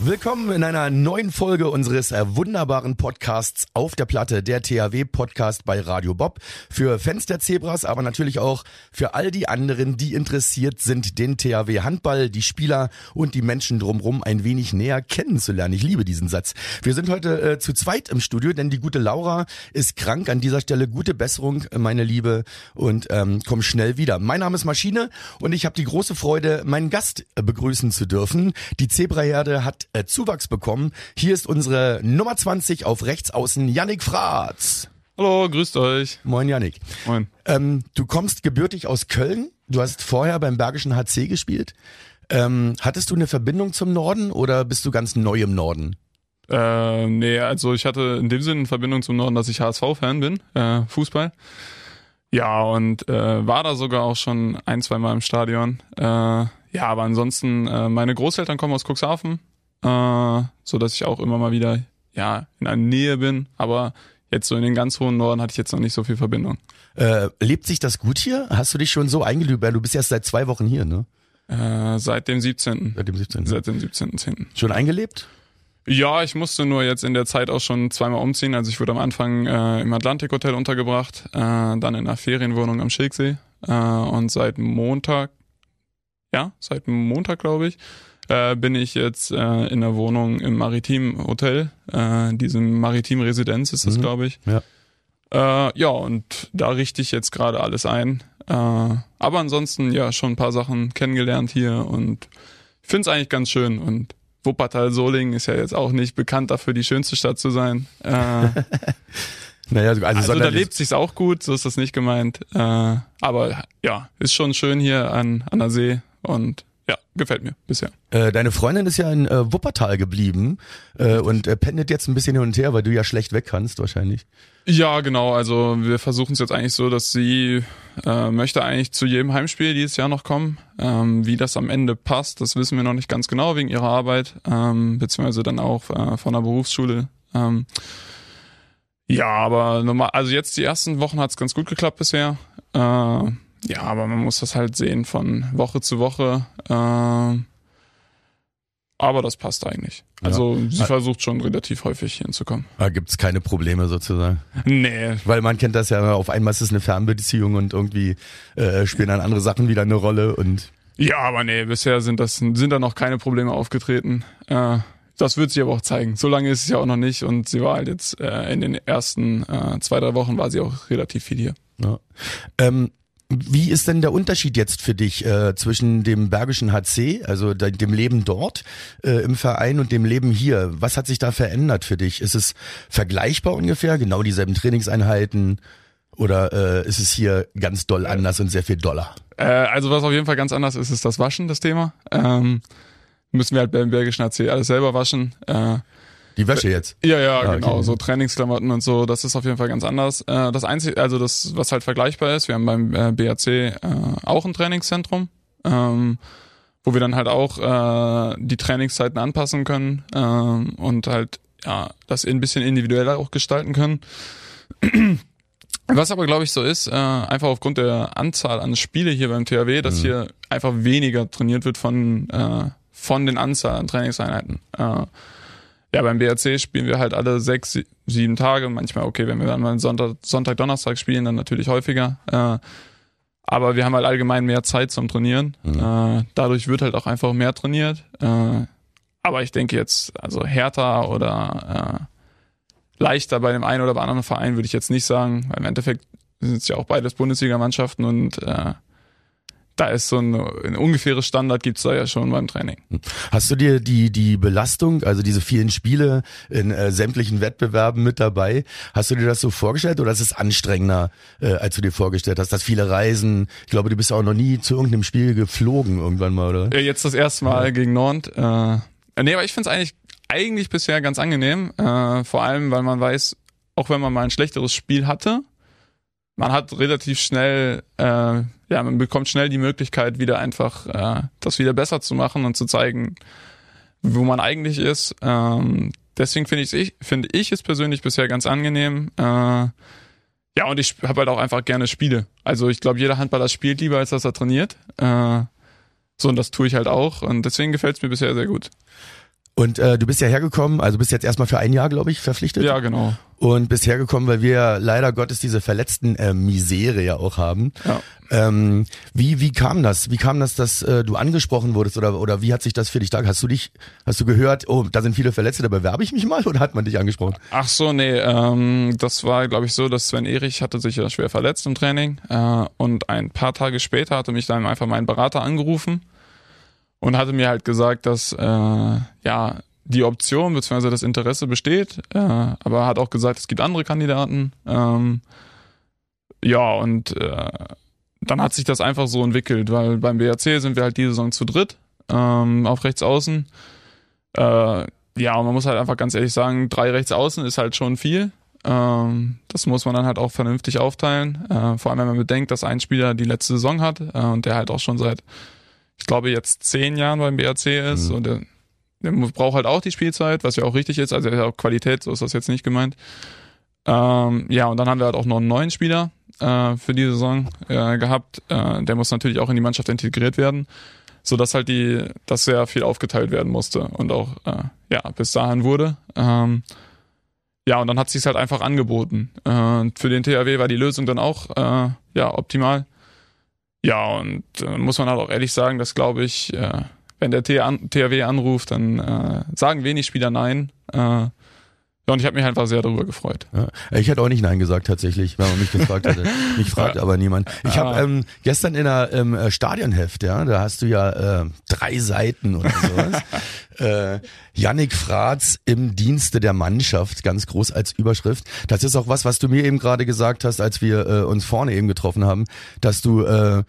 Willkommen in einer neuen Folge unseres äh, wunderbaren Podcasts auf der Platte, der THW Podcast bei Radio Bob. Für Fans der Zebras, aber natürlich auch für all die anderen, die interessiert sind, den THW Handball, die Spieler und die Menschen drumherum ein wenig näher kennenzulernen. Ich liebe diesen Satz. Wir sind heute äh, zu zweit im Studio, denn die gute Laura ist krank. An dieser Stelle gute Besserung, meine Liebe, und ähm, komm schnell wieder. Mein Name ist Maschine und ich habe die große Freude, meinen Gast äh, begrüßen zu dürfen. Die Zebraherde hat äh, Zuwachs bekommen. Hier ist unsere Nummer 20 auf rechts außen, Yannick Fratz. Hallo, grüßt euch. Moin Yannick. Moin. Ähm, du kommst gebürtig aus Köln. Du hast vorher beim Bergischen HC gespielt. Ähm, hattest du eine Verbindung zum Norden oder bist du ganz neu im Norden? Äh, nee, also ich hatte in dem Sinne eine Verbindung zum Norden, dass ich HSV-Fan bin, äh, Fußball. Ja, und äh, war da sogar auch schon ein, zwei Mal im Stadion. Äh, ja, aber ansonsten, äh, meine Großeltern kommen aus Cuxhaven, äh, so dass ich auch immer mal wieder ja in der Nähe bin. Aber jetzt so in den ganz hohen Norden hatte ich jetzt noch nicht so viel Verbindung. Äh, lebt sich das gut hier? Hast du dich schon so eingelübt? Du bist erst seit zwei Wochen hier, ne? Äh, seit dem 17. Seit dem 17. Seit dem 17.10. Schon eingelebt? Ja, ich musste nur jetzt in der Zeit auch schon zweimal umziehen. Also ich wurde am Anfang äh, im Atlantik Hotel untergebracht, äh, dann in einer Ferienwohnung am Schilksee äh, und seit Montag, ja, seit Montag glaube ich, äh, bin ich jetzt äh, in der Wohnung im Maritim Hotel, äh, diesem Maritim Residenz ist das, Mhm. glaube ich. Ja. Äh, ja, und da richte ich jetzt gerade alles ein. Äh, aber ansonsten ja schon ein paar Sachen kennengelernt hier und ich finde es eigentlich ganz schön und Wuppertal-Solingen ist ja jetzt auch nicht bekannt dafür, die schönste Stadt zu sein. Äh, also Naja, also, da sondern- lebt sich's auch gut, so ist das nicht gemeint. Äh, aber ja, ist schon schön hier an, an der See und ja, gefällt mir bisher. Äh, deine Freundin ist ja in äh, Wuppertal geblieben äh, und äh, pendelt jetzt ein bisschen hin und her, weil du ja schlecht weg kannst wahrscheinlich. Ja, genau. Also wir versuchen es jetzt eigentlich so, dass sie äh, möchte eigentlich zu jedem Heimspiel dieses Jahr noch kommen. Ähm, wie das am Ende passt, das wissen wir noch nicht ganz genau wegen ihrer Arbeit, ähm, beziehungsweise dann auch äh, von der Berufsschule. Ähm, ja, aber normal, also jetzt die ersten Wochen hat es ganz gut geklappt bisher. Äh, ja, aber man muss das halt sehen von Woche zu Woche. Äh, aber das passt eigentlich. Also sie Ja. versucht schon relativ häufig hier hinzukommen. Da gibt's keine Probleme sozusagen. Nee, Weil man kennt das ja, auf einmal ist es eine Fernbeziehung und irgendwie äh, spielen dann andere Sachen wieder eine Rolle und Ja, aber nee, bisher sind das sind da noch keine Probleme aufgetreten. Äh, das wird sich aber auch zeigen. So lange ist es ja auch noch nicht und sie war halt jetzt äh, in den ersten äh, zwei, drei Wochen war sie auch relativ viel hier. Ja. Ähm, wie ist denn der Unterschied jetzt für dich äh, zwischen dem Bergischen HC, also de dem Leben dort äh, im Verein und dem Leben hier? Was hat sich da verändert für dich? Ist es vergleichbar ungefähr, genau dieselben Trainingseinheiten oder äh, ist es hier ganz doll anders und sehr viel doller? Äh, also was auf jeden Fall ganz anders ist, ist das Waschen, das Thema. Ähm, müssen wir halt beim Bergischen AC alles selber waschen. Äh, Die Wäsche jetzt. Ja, ja, Ah, genau. okay. So Trainingsklamotten und so, das ist auf jeden Fall ganz anders. Äh, das einzige, also das, was halt vergleichbar ist, wir haben beim äh, BAC äh, auch ein Trainingszentrum, ähm, wo wir dann halt auch äh, die Trainingszeiten anpassen können ähm, und halt ja das ein bisschen individueller auch gestalten können. Was aber glaube ich so ist, äh, einfach aufgrund der Anzahl an Spiele hier beim THW, dass hier einfach weniger trainiert wird von äh, von den Anzahl an Trainingseinheiten. Äh, ja, beim BRC spielen wir halt alle sechs, sie- sieben Tage. Manchmal, okay, wenn wir dann mal Sonntag, Sonntag Donnerstag spielen, dann natürlich häufiger. Äh, aber wir haben halt allgemein mehr Zeit zum Trainieren. Äh, dadurch wird halt auch einfach mehr trainiert. Äh, aber ich denke jetzt, also härter oder äh, leichter bei dem einen oder bei anderen Verein würde ich jetzt nicht sagen. Weil im Endeffekt sind es ja auch beides Bundesligamannschaften und äh, da ist so ein, ein ungefähres Standard gibt's da ja schon beim Training. Hast du dir die, die Belastung, also diese vielen Spiele in äh, sämtlichen Wettbewerben mit dabei, hast du dir das so vorgestellt oder ist es anstrengender, äh, als du dir vorgestellt hast? Dass viele Reisen, ich glaube, du bist auch noch nie zu irgendeinem Spiel geflogen irgendwann mal, oder? Ja, jetzt das erste Mal gegen Nord. Äh, nee, aber ich find's eigentlich, eigentlich bisher ganz angenehm. Äh, vor allem, weil man weiß, auch wenn man mal ein schlechteres Spiel hatte, man hat relativ schnell, äh, ja, man bekommt schnell die Möglichkeit, wieder einfach äh, das wieder besser zu machen und zu zeigen, wo man eigentlich ist. Ähm, deswegen finde ich, finde ich es persönlich bisher ganz angenehm. Äh, ja, und ich habe halt auch einfach gerne Spiele. Also ich glaube, jeder Handballer spielt lieber, als dass er trainiert. Äh, so, und das tue ich halt auch. Und deswegen gefällt es mir bisher sehr gut. Und äh, du bist ja hergekommen, also bist jetzt erstmal für ein Jahr, glaube ich, verpflichtet. Ja, genau. Und bist hergekommen, weil wir leider Gottes diese verletzten äh, Misere ja auch haben. Ja. Ähm, wie wie kam das? Wie kam das, dass äh, du angesprochen wurdest oder oder wie hat sich das für dich da? Hast du dich, hast du gehört? Oh, da sind viele Verletzte, da bewerbe ich mich mal oder hat man dich angesprochen? Ach so, nee, ähm, das war, glaube ich, so, dass Sven Erich hatte sich ja schwer verletzt im Training äh, und ein paar Tage später hatte mich dann einfach mein Berater angerufen und hatte mir halt gesagt, dass äh, ja die Option bzw. das Interesse besteht, äh, aber hat auch gesagt, es gibt andere Kandidaten. Ähm, ja, und äh, dann hat sich das einfach so entwickelt, weil beim BRC sind wir halt diese Saison zu dritt ähm, auf rechts außen. Äh, ja, und man muss halt einfach ganz ehrlich sagen, drei rechts außen ist halt schon viel. Ähm, das muss man dann halt auch vernünftig aufteilen. Äh, vor allem, wenn man bedenkt, dass ein Spieler die letzte Saison hat äh, und der halt auch schon seit ich glaube, jetzt zehn Jahren beim BRC ist mhm. und der, der braucht halt auch die Spielzeit, was ja auch richtig ist, also er hat auch Qualität, so ist das jetzt nicht gemeint. Ähm, ja, und dann haben wir halt auch noch einen neuen Spieler äh, für die Saison äh, gehabt. Äh, der muss natürlich auch in die Mannschaft integriert werden, so dass halt die, dass sehr viel aufgeteilt werden musste und auch äh, ja bis dahin wurde. Ähm, ja, und dann hat sich's halt einfach angeboten. Äh, für den THW war die Lösung dann auch äh, ja optimal. Ja, und äh, muss man halt auch ehrlich sagen, dass glaube ich, äh, wenn der THW anruft, dann äh, sagen wenig Spieler nein. Äh, ja, und ich habe mich einfach sehr darüber gefreut. Ja, ich hätte auch nicht Nein gesagt tatsächlich, wenn man mich gefragt hätte. mich fragt aber niemand. Ich habe ähm, gestern in der ähm, äh, Stadionheft, ja, da hast du ja äh, drei Seiten oder sowas. äh, Yannick Fratz im Dienste der Mannschaft, ganz groß als Überschrift. Das ist auch was, was du mir eben gerade gesagt hast, als wir äh, uns vorne eben getroffen haben, dass du äh,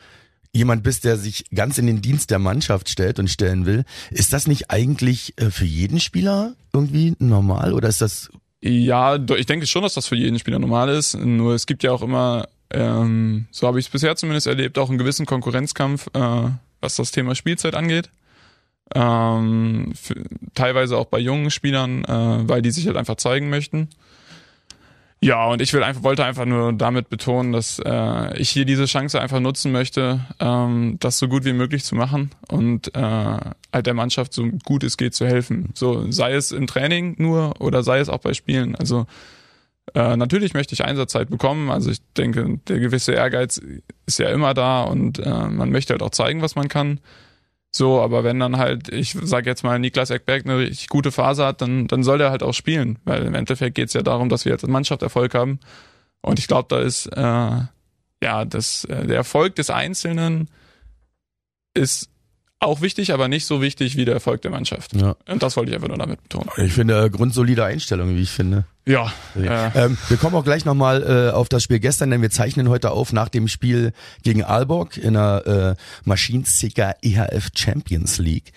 jemand bist, der sich ganz in den Dienst der Mannschaft stellt und stellen will. Ist das nicht eigentlich äh, für jeden Spieler irgendwie normal oder ist das ja, ich denke schon, dass das für jeden Spieler normal ist. Nur es gibt ja auch immer, ähm, so habe ich es bisher zumindest erlebt, auch einen gewissen Konkurrenzkampf, äh, was das Thema Spielzeit angeht. Ähm, für, teilweise auch bei jungen Spielern, äh, weil die sich halt einfach zeigen möchten. Ja, und ich will einfach, wollte einfach nur damit betonen, dass äh, ich hier diese Chance einfach nutzen möchte, ähm, das so gut wie möglich zu machen und äh, halt der Mannschaft so gut es geht zu helfen. So sei es im Training nur oder sei es auch bei Spielen. Also äh, natürlich möchte ich Einsatzzeit bekommen. Also ich denke, der gewisse Ehrgeiz ist ja immer da und äh, man möchte halt auch zeigen, was man kann. So, aber wenn dann halt, ich sag jetzt mal, Niklas Eckberg eine richtig gute Phase hat, dann, dann soll der halt auch spielen. Weil im Endeffekt geht's ja darum, dass wir als Mannschaft Erfolg haben. Und ich glaube, da ist äh, ja das, äh, der Erfolg des Einzelnen ist auch wichtig, aber nicht so wichtig wie der Erfolg der Mannschaft. Ja. Und das wollte ich einfach nur damit betonen. Ich finde, äh, grundsolide Einstellung, wie ich finde. Ja. ja. Ähm, wir kommen auch gleich nochmal äh, auf das Spiel gestern, denn wir zeichnen heute auf nach dem Spiel gegen Aalborg in der äh, Maschinenzicker EHF Champions League.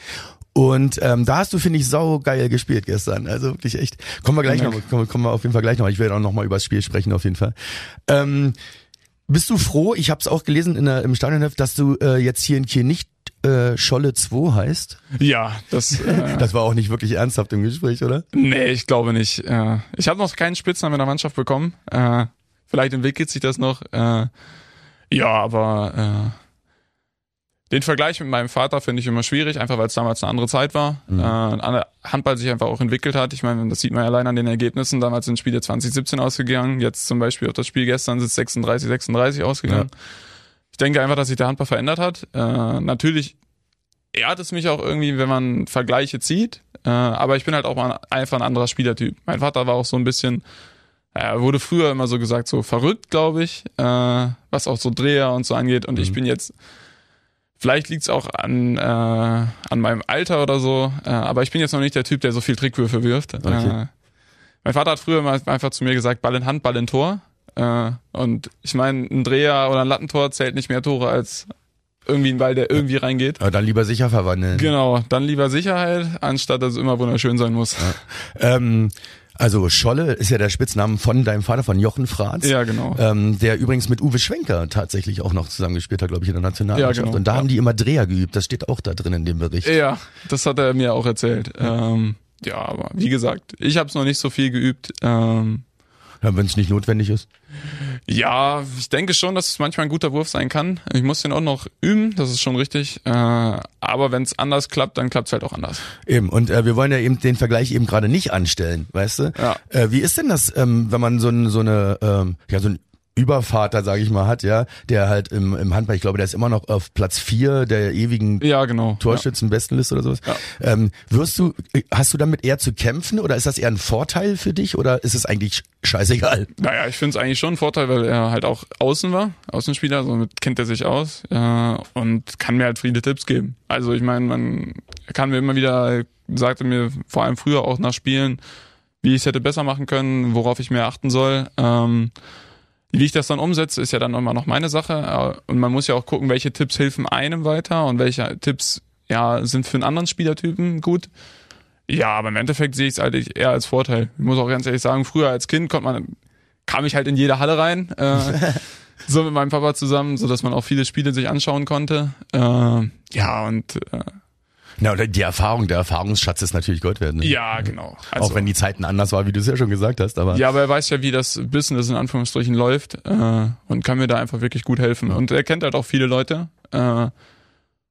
Und ähm, da hast du, finde ich, sau geil gespielt gestern. Also wirklich echt. Kommen wir gleich noch, kommen, kommen wir auf jeden Fall gleich noch. Ich werde auch noch mal über das Spiel sprechen, auf jeden Fall. Ähm, bist du froh, ich habe es auch gelesen in der, im Stadionheft, dass du äh, jetzt hier in Kiel nicht äh, Scholle 2 heißt? Ja, das. Äh, das war auch nicht wirklich ernsthaft im Gespräch, oder? Nee, ich glaube nicht. Äh, ich habe noch keinen Spitznamen in der Mannschaft bekommen. Äh, vielleicht entwickelt sich das noch. Äh, ja, aber äh, den Vergleich mit meinem Vater finde ich immer schwierig, einfach weil es damals eine andere Zeit war. Mhm. Äh, Handball sich einfach auch entwickelt hat. Ich meine, das sieht man ja allein an den Ergebnissen. Damals sind Spiele 2017 ausgegangen. Jetzt zum Beispiel auf das Spiel gestern sind es 36, 36 ausgegangen. Ja. Ich denke einfach, dass sich der Handball verändert hat. Äh, natürlich ehrt es mich auch irgendwie, wenn man Vergleiche zieht. Äh, aber ich bin halt auch mal einfach ein anderer Spielertyp. Mein Vater war auch so ein bisschen, er wurde früher immer so gesagt, so verrückt, glaube ich, äh, was auch so Dreher und so angeht. Und mhm. ich bin jetzt Vielleicht liegt's auch an, äh, an meinem Alter oder so, äh, aber ich bin jetzt noch nicht der Typ, der so viel Trickwürfe wirft. Okay. Äh, mein Vater hat früher mal einfach zu mir gesagt, Ball in Hand, Ball in Tor. Äh, und ich meine, ein Dreher oder ein Lattentor zählt nicht mehr Tore als irgendwie ein Ball, der irgendwie reingeht. Aber dann lieber sicher verwandeln. Genau, dann lieber Sicherheit, anstatt dass es immer wunderschön sein muss. Ja. Ähm, also Scholle ist ja der Spitzname von deinem Vater, von Jochen Fratz. Ja, genau. Ähm, der übrigens mit Uwe Schwenker tatsächlich auch noch zusammengespielt hat, glaube ich, in der Nationalmannschaft. Ja, genau. Und da ja. haben die immer Dreher geübt. Das steht auch da drin in dem Bericht. Ja, das hat er mir auch erzählt. Ja. Ähm, ja, aber wie gesagt, ich habe es noch nicht so viel geübt. Ähm, Wenn es nicht notwendig ist. ja, ich denke schon, dass es manchmal ein guter Wurf sein kann. Ich muss den auch noch üben, das ist schon richtig. Äh, aber wenn es anders klappt, dann klappt es halt auch anders. Eben, und äh, wir wollen ja eben den Vergleich eben gerade nicht anstellen, weißt du? Ja. Äh, wie ist denn das, ähm, wenn man so, ein, so eine, ähm, ja, so ein Übervater, sage ich mal, hat, ja, der halt im, im Handball, ich glaube, der ist immer noch auf Platz vier der ewigen Ja, genau. Torschützenbestenliste oder sowas. Ja. Ähm, wirst du, hast du damit eher zu kämpfen oder ist das eher ein Vorteil für dich oder ist es eigentlich scheißegal? Naja, ich finde es eigentlich schon ein Vorteil, weil er halt auch außen war, Außenspieler, somit kennt er sich aus äh, und kann mir halt viele Tipps geben. Also ich meine, man kann mir immer wieder, sagte mir vor allem früher auch nach Spielen, wie ich es hätte besser machen können, worauf ich mehr achten soll. Ähm, wie ich das dann umsetze, ist ja dann immer noch meine Sache. Äh, Und man muss ja auch gucken, welche Tipps helfen einem weiter und welche Tipps ja sind für einen anderen Spielertypen gut. Ja, aber im Endeffekt sehe ich es eigentlich eher als Vorteil. Ich muss auch ganz ehrlich sagen, früher als Kind konnte man, kam ich halt in jede Halle rein, äh, so mit meinem Papa zusammen, so dass man auch viele Spiele sich anschauen konnte. Äh, ja, und äh, Na, oder die Erfahrung, der Erfahrungsschatz ist natürlich Gold wert. Ne? ja, genau. Also, Auch wenn die Zeiten anders waren, wie du es ja schon gesagt hast, aber Ja, aber er weiß ja, wie das Business in Anführungsstrichen läuft äh, und kann mir da einfach wirklich gut helfen. Und er kennt halt auch viele Leute. Äh,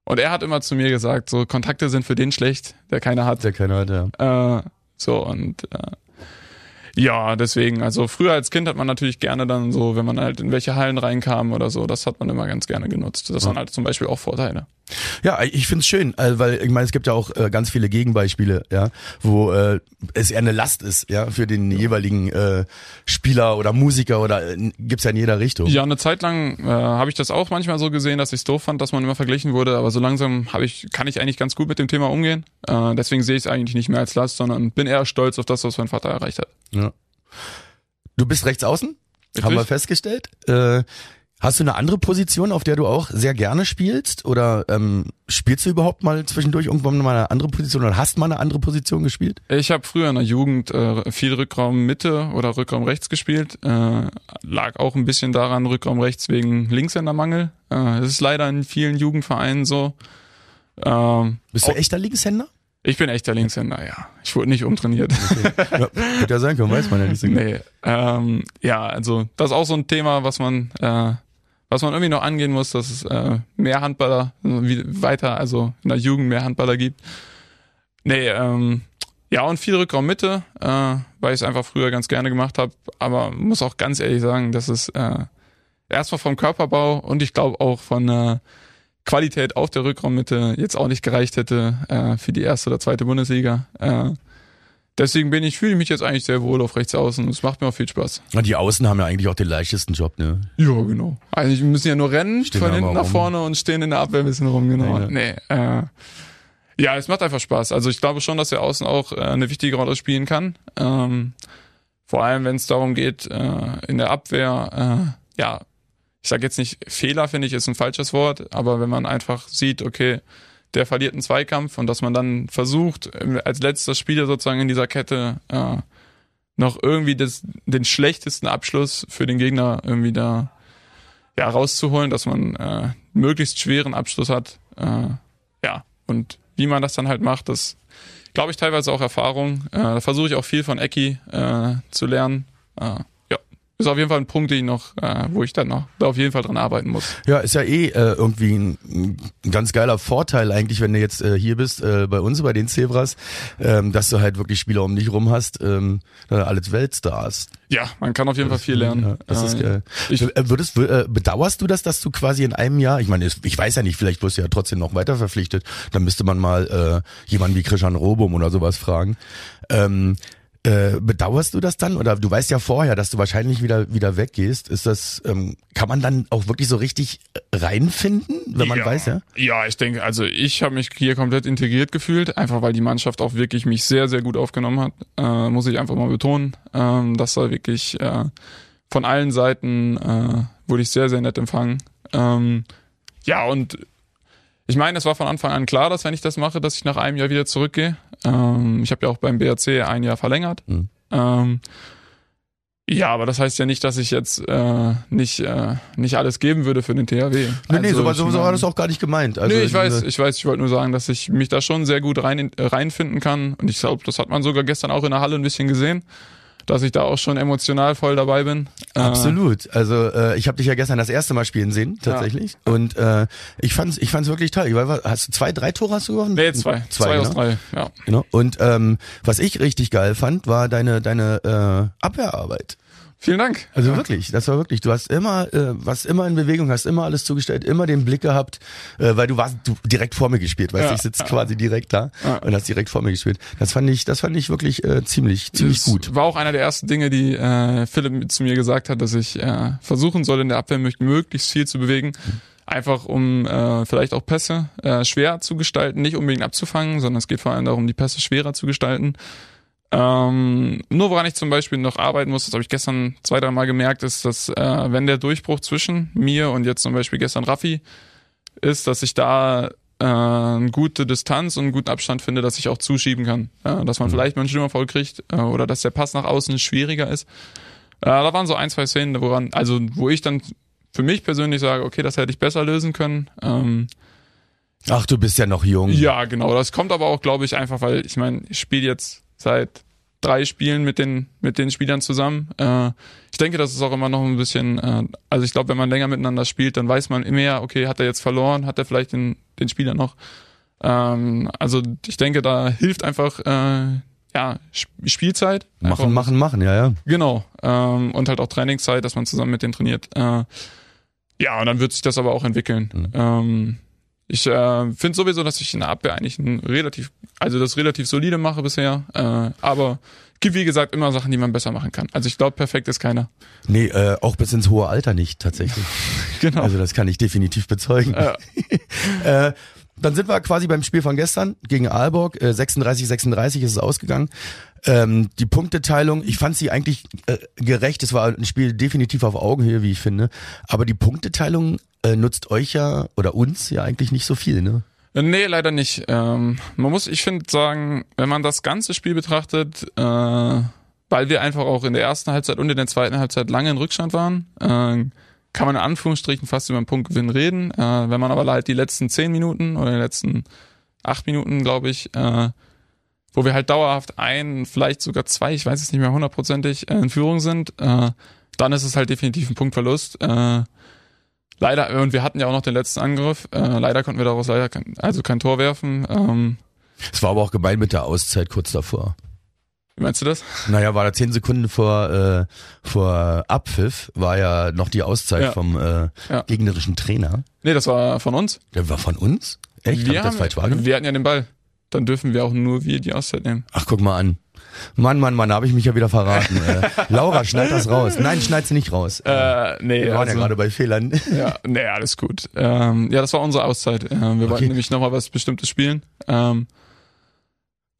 und er hat immer zu mir gesagt, so Kontakte sind für den schlecht, der keine hat. der keine hat, ja. Äh, so und äh, ja, deswegen, also früher als Kind hat man natürlich gerne dann so, wenn man halt in welche Hallen reinkam oder so, das hat man immer ganz gerne genutzt. Das waren halt zum Beispiel auch Vorteile. Ja, ich find's schön, äh, weil ich meine, es gibt ja auch äh, ganz viele Gegenbeispiele, ja, wo äh, es eher eine Last ist, ja, für den jeweiligen äh, Spieler oder Musiker oder äh, gibt's ja in jeder Richtung. Ja, eine Zeit lang äh, habe ich das auch manchmal so gesehen, dass ich es doof fand, dass man immer verglichen wurde, aber so langsam habe ich, kann ich eigentlich ganz gut mit dem Thema umgehen. Äh, deswegen sehe ich es eigentlich nicht mehr als Last, sondern bin eher stolz auf das, was mein Vater erreicht hat. Ja. Du bist rechts außen, Richtig. haben wir festgestellt. Äh, hast du eine andere Position, auf der du auch sehr gerne spielst? Oder ähm, spielst du überhaupt mal zwischendurch irgendwann mal eine andere Position oder hast mal eine andere Position gespielt? Ich habe früher in der Jugend äh, viel Rückraum Mitte oder Rückraum rechts gespielt. Äh, lag auch ein bisschen daran, Rückraum rechts wegen Linkshändermangel. Äh, das ist leider in vielen Jugendvereinen so. Ähm, Bist du echter Linkshänder? Ich bin echter Linkshänder, ja. Ich wurde nicht umtrainiert. ja, hätte ja sein können, weiß man ja nicht so genau. Nee, ähm, ja, also das ist auch so ein Thema, was man, äh, was man irgendwie noch angehen muss, dass es äh, mehr Handballer äh, wie, weiter, also in der Jugend mehr Handballer gibt. Nee, ähm, ja und viel Rückraum Mitte, äh, weil ich es einfach früher ganz gerne gemacht habe. Aber muss auch ganz ehrlich sagen, dass es äh, erstmal vom Körperbau und ich glaube auch von äh, Qualität auf der Rückraummitte jetzt auch nicht gereicht hätte äh, für die erste oder zweite Bundesliga. Äh, Deswegen bin ich, fühle ich mich jetzt eigentlich sehr wohl auf rechts außen es macht mir auch viel Spaß. Und die Außen haben ja eigentlich auch den leichtesten Job, ne? Ja, genau. Eigentlich müssen ja nur rennen, Stehen von hinten nach rum. vorne und stehen in der Abwehr ein bisschen rum, genau. Nee, äh, ja, es macht einfach Spaß. Also ich glaube schon, dass der Außen auch äh, eine wichtige Rolle spielen kann. Ähm, vor allem, wenn es darum geht, äh, in der Abwehr, äh, ja, ich sage jetzt nicht Fehler, finde ich, ist ein falsches Wort, aber wenn man einfach sieht, okay, der verliert einen Zweikampf und dass man dann versucht, äh, als letzter Spieler sozusagen in dieser Kette äh, noch irgendwie das, den schlechtesten Abschluss für den Gegner irgendwie da ja, rauszuholen, dass man äh, möglichst schweren Abschluss hat. Äh, ja, und wie man das dann halt macht, das glaube ich teilweise auch Erfahrung. Äh, da versuche ich auch viel von Ecki äh, zu lernen. Ist auf jeden Fall ein Punkt, den ich noch, äh, wo ich dann noch da auf jeden Fall dran arbeiten muss. Ja, ist ja eh äh, irgendwie ein, ein ganz geiler Vorteil eigentlich, wenn du jetzt äh, hier bist äh, bei uns, bei den Zebras, ähm, dass du halt wirklich Spieler um dich rum hast, ähm, äh, alles Weltstars. Ja, man kann auf jeden Fall viel lernen. Ja, das ist geil. ich- Äh, Würdest, äh, bedauerst du das, dass du quasi in einem Jahr, ich meine, ich weiß ja nicht, vielleicht wirst du ja trotzdem noch weiter verpflichtet, dann müsste man mal äh, jemanden wie Christian Robum oder sowas fragen. Ähm, äh, bedauerst du das dann? Oder du weißt ja vorher, dass du wahrscheinlich wieder wieder weggehst. Ist das, ähm, kann man dann auch wirklich so richtig reinfinden, wenn man ja. weiß, ja? Ja, ich denke, also ich habe mich hier komplett integriert gefühlt, einfach weil die Mannschaft auch wirklich mich sehr, sehr gut aufgenommen hat. Äh, muss ich einfach mal betonen. Ähm, das war wirklich äh, von allen Seiten äh, wurde ich sehr, sehr nett empfangen. Ähm, ja, und ich meine, es war von Anfang an klar, dass wenn ich das mache, dass ich nach einem Jahr wieder zurückgehe. Ähm, ich habe ja auch beim BRC ein Jahr verlängert. Mhm. Ähm, Ja, aber das heißt ja nicht, dass ich jetzt äh, nicht, äh, nicht alles geben würde für den THW. Nee, nee, Also, so, ich so, so war das auch gar nicht gemeint. Also, nee, ich weiß, ich weiß, ich wollte nur sagen, dass ich mich da schon sehr gut rein, reinfinden kann. Und ich glaube, das hat man sogar gestern auch in der Halle ein bisschen gesehen, dass ich da auch schon emotional voll dabei bin. Äh, Absolut. Also äh, ich habe dich ja gestern das erste Mal spielen sehen, tatsächlich. Und äh, ich fand's, ich fand's wirklich toll. Ich weiß, hast du zwei, drei Tore hast du gewonnen? Nee, zwei. Zwei, Zwei, aus ne? drei, ja. Genau. Und ähm, was ich richtig geil fand, war deine deine äh, Abwehrarbeit. Vielen Dank. Also wirklich, das war wirklich. Du hast immer, äh, warst immer in Bewegung, hast immer alles zugestellt, immer den Blick gehabt, äh, weil du warst du, direkt vor mir gespielt, weißt du, Ja, ich sitze ja. quasi direkt da Ja. und hast direkt vor mir gespielt. Das fand ich, das fand ich wirklich äh, ziemlich, ziemlich Das gut. War auch einer der ersten Dinge, die äh, Philipp zu mir gesagt hat, dass ich äh, versuchen soll, in der Abwehr möglichst viel zu bewegen. Einfach um äh, vielleicht auch Pässe äh, schwer zu gestalten, nicht unbedingt abzufangen, sondern es geht vor allem darum, die Pässe schwerer zu gestalten. Ähm, nur woran ich zum Beispiel noch arbeiten muss, das habe ich gestern zwei, drei Mal gemerkt, ist, dass äh, wenn der Durchbruch zwischen mir und jetzt zum Beispiel gestern Raffi ist, dass ich da äh, eine gute Distanz und einen guten Abstand finde, dass ich auch zuschieben kann. Äh, dass man vielleicht mal einen Stürmerfoul kriegt äh, oder dass der Pass nach außen schwieriger ist. Äh, da waren so ein, zwei Szenen, woran, also wo ich dann für mich persönlich sage, okay, das hätte ich besser lösen können. Ähm, Ach, du bist ja noch jung. ja, genau. Das kommt aber auch, glaube ich, einfach, weil ich meine, ich spiele jetzt seit drei Spielen mit den mit den Spielern zusammen. Äh, ich denke, das ist auch immer noch ein bisschen. Äh, also ich glaube, wenn man länger miteinander spielt, dann weiß man immer, okay, hat er jetzt verloren, hat er vielleicht den den Spieler noch. Ähm, also ich denke, da hilft einfach äh, ja Sp- Spielzeit. Einfach- Machen, machen, machen, ja, ja. Genau. Ähm, und halt auch Trainingszeit, dass man zusammen mit denen trainiert. Äh, ja, und dann wird sich das aber auch entwickeln. Mhm. Ähm, ich äh, finde sowieso, dass ich in der Abwehr eigentlich ein relativ, also das relativ solide mache bisher. Äh, aber gibt wie gesagt immer Sachen, die man besser machen kann. Also ich glaube, perfekt ist keiner. Nee, äh, auch bis ins hohe Alter nicht, tatsächlich. Genau. Also das kann ich definitiv bezeugen. Ja. Äh, dann sind wir quasi beim Spiel von gestern gegen Aalborg. Äh, 36-36 ist es ausgegangen. Ähm, die Punkteteilung, ich fand sie eigentlich äh, gerecht. Es war ein Spiel definitiv auf Augenhöhe, wie ich finde. Aber die Punkteteilung äh, nutzt euch ja oder uns ja eigentlich nicht so viel, ne? Nee, leider nicht. Ähm, man muss, ich finde, sagen, wenn man das ganze Spiel betrachtet, äh, weil wir einfach auch in der ersten Halbzeit und in der zweiten Halbzeit lange in Rückstand waren, äh, kann man in Anführungsstrichen fast über einen Punktgewinn reden. Äh, wenn man aber halt die letzten zehn Minuten oder die letzten acht Minuten, glaube ich, äh, wo wir halt dauerhaft ein, vielleicht sogar zwei, ich weiß es nicht mehr hundertprozentig, äh, in Führung sind, äh, dann ist es halt definitiv ein Punktverlust. Äh, Leider, und wir hatten ja auch noch den letzten Angriff. Äh, leider konnten wir daraus leider kein, also kein Tor werfen. Ähm, Es war aber auch gemein mit der Auszeit kurz davor. wie meinst du das? Naja, war da zehn Sekunden vor, äh, vor Abpfiff, war ja noch die Auszeit Ja. vom äh, Ja. gegnerischen Trainer. Nee, das war von uns. Der war von uns? Echt? Hab wir, ich das falsch wahrgenommen? wir hatten ja den Ball. Dann dürfen wir auch nur wir die Auszeit nehmen. Ach, guck mal an. Mann, Mann, Mann, da habe ich mich ja wieder verraten. äh, Laura, schneid das raus. Nein, schneid sie nicht raus. Äh, nee, Wir waren ja also, gerade bei Fehlern. ja, nee, alles gut. Ähm, ja, das war unsere Auszeit. Äh, wir wollten nämlich nochmal was Bestimmtes spielen. Ähm,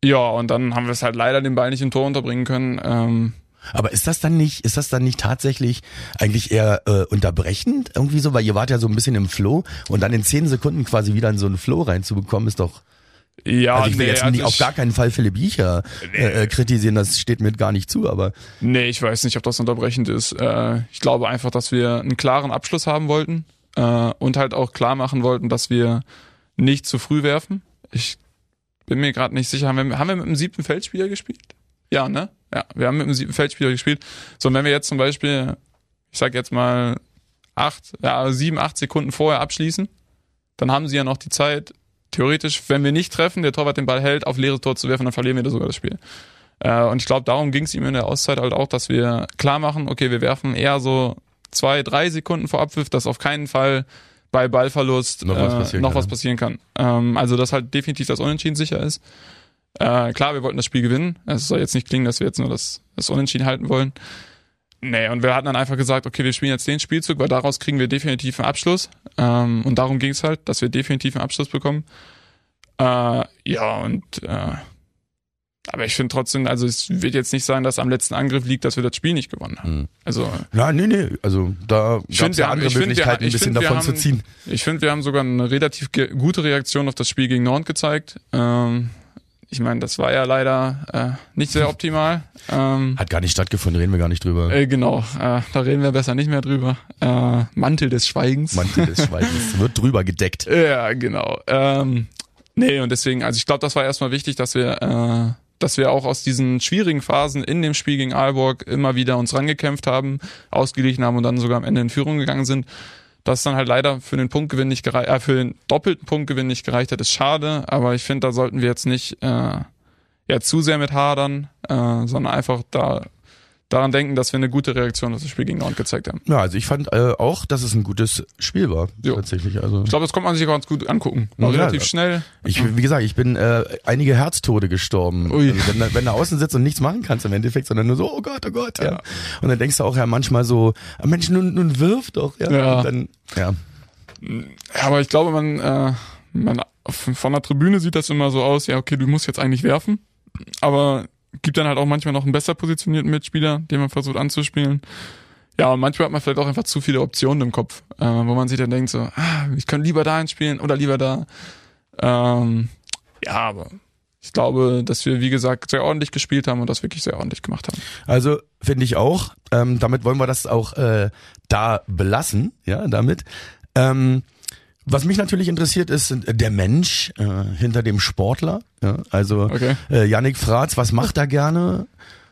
ja, und dann haben wir es halt leider den Ball nicht im Tor unterbringen können. Ähm, Aber ist das dann nicht, ist das dann nicht tatsächlich eigentlich eher äh, unterbrechend irgendwie so, weil ihr wart ja so ein bisschen im Flow und dann in zehn Sekunden quasi wieder in so einen Flow reinzubekommen, ist doch. Ja, also ich will nee, jetzt also auf gar keinen Fall Philipp Biecher äh, äh, kritisieren, das steht mir gar nicht zu, aber Nee, ich weiß nicht, ob das unterbrechend ist. Äh, ich glaube einfach, dass wir einen klaren Abschluss haben wollten äh, und halt auch klar machen wollten, dass wir nicht zu früh werfen. Ich bin mir gerade nicht sicher. Haben wir, haben wir mit dem siebten Feldspieler gespielt? Ja, ne? Ja, wir haben mit dem siebten Feldspieler gespielt. So, und wenn wir jetzt zum Beispiel, ich sag jetzt mal, acht, ja, sieben, acht Sekunden vorher abschließen, dann haben sie ja noch die Zeit, theoretisch, wenn wir nicht treffen, der Torwart den Ball hält, auf leeres Tor zu werfen, dann verlieren wir da sogar das Spiel. Äh, und ich glaube, darum ging es ihm in der Auszeit halt auch, dass wir klar machen, okay, wir werfen eher so zwei, drei Sekunden vor Abpfiff, dass auf keinen Fall bei Ballverlust Noch was äh, passieren noch kann, was ne? passieren kann. Ähm, also dass halt definitiv das Unentschieden sicher ist. Äh, klar, wir wollten das Spiel gewinnen. Es soll jetzt nicht klingen, dass wir jetzt nur das, das Unentschieden halten wollen. Nee, und wir hatten dann einfach gesagt, okay, wir spielen jetzt den Spielzug, weil daraus kriegen wir definitiv einen Abschluss. Ähm, und darum ging es halt, dass wir definitiv einen Abschluss bekommen. Äh, ja, und äh, aber ich finde trotzdem, also es wird jetzt nicht sein, dass am letzten Angriff liegt, dass wir das Spiel nicht gewonnen haben. Hm. Also na, nee, nee, also da gab es ja wir andere find, wir Möglichkeiten, haben- ein bisschen find, wir davon zu haben- ziehen. Ich finde, wir haben sogar eine relativ gute Reaktion auf das Spiel gegen Nord gezeigt. Ähm, ich meine, das war ja leider äh, nicht sehr optimal. Ähm, Hat gar nicht stattgefunden, reden wir gar nicht drüber. äh, genau, äh, da reden wir besser nicht mehr drüber. Äh, Mantel des Schweigens. Mantel des Schweigens wird drüber gedeckt. Ja, genau. Ähm, nee, und deswegen, also ich glaube, das war erstmal wichtig, dass wir, äh, dass wir auch aus diesen schwierigen Phasen in dem Spiel gegen Aalborg immer wieder uns rangekämpft haben, ausgeglichen haben und dann sogar am Ende in Führung gegangen sind. Dass dann halt leider für den Punktgewinn nicht gereicht, äh, für den doppelten Punktgewinn nicht gereicht hat, ist schade, aber ich finde, da sollten wir jetzt nicht äh, ja zu sehr mit hadern, äh, sondern einfach da daran denken, dass wir eine gute Reaktion auf das Spiel gegen Nord gezeigt haben. Ja, also ich fand äh, auch, dass es ein gutes Spiel war. Jo. Tatsächlich. Also Ich glaube, das kommt man sich auch ganz gut angucken. War Ja, relativ ja. schnell. ich, wie gesagt, ich bin äh, einige Herztode gestorben. Ui. Also wenn, du- wenn du außen sitzt und nichts machen kannst im Endeffekt, sondern nur so, oh Gott, oh Gott, ja. Ja. Und dann denkst du auch ja manchmal so, ah, Mensch, nun, nun wirf doch, ja. Ja. Dann, ja. Ja, aber ich glaube, man, äh, man von der Tribüne sieht das immer so aus, ja, okay, du musst jetzt eigentlich werfen, aber gibt dann halt auch manchmal noch einen besser positionierten Mitspieler, den man versucht anzuspielen. Ja, und manchmal hat man vielleicht auch einfach zu viele Optionen im Kopf, äh, wo man sich dann denkt so, ah, ich könnte lieber da spielen oder lieber da. Ähm, ja, aber ich glaube, dass wir, wie gesagt, sehr ordentlich gespielt haben und das wirklich sehr ordentlich gemacht haben. Also finde ich auch. Ähm, damit wollen wir das auch äh, da belassen, ja, damit. Ähm, was mich natürlich interessiert ist äh, der Mensch äh, hinter dem Sportler. Ja, also Okay. äh, Yannick Fratz, was macht er gerne?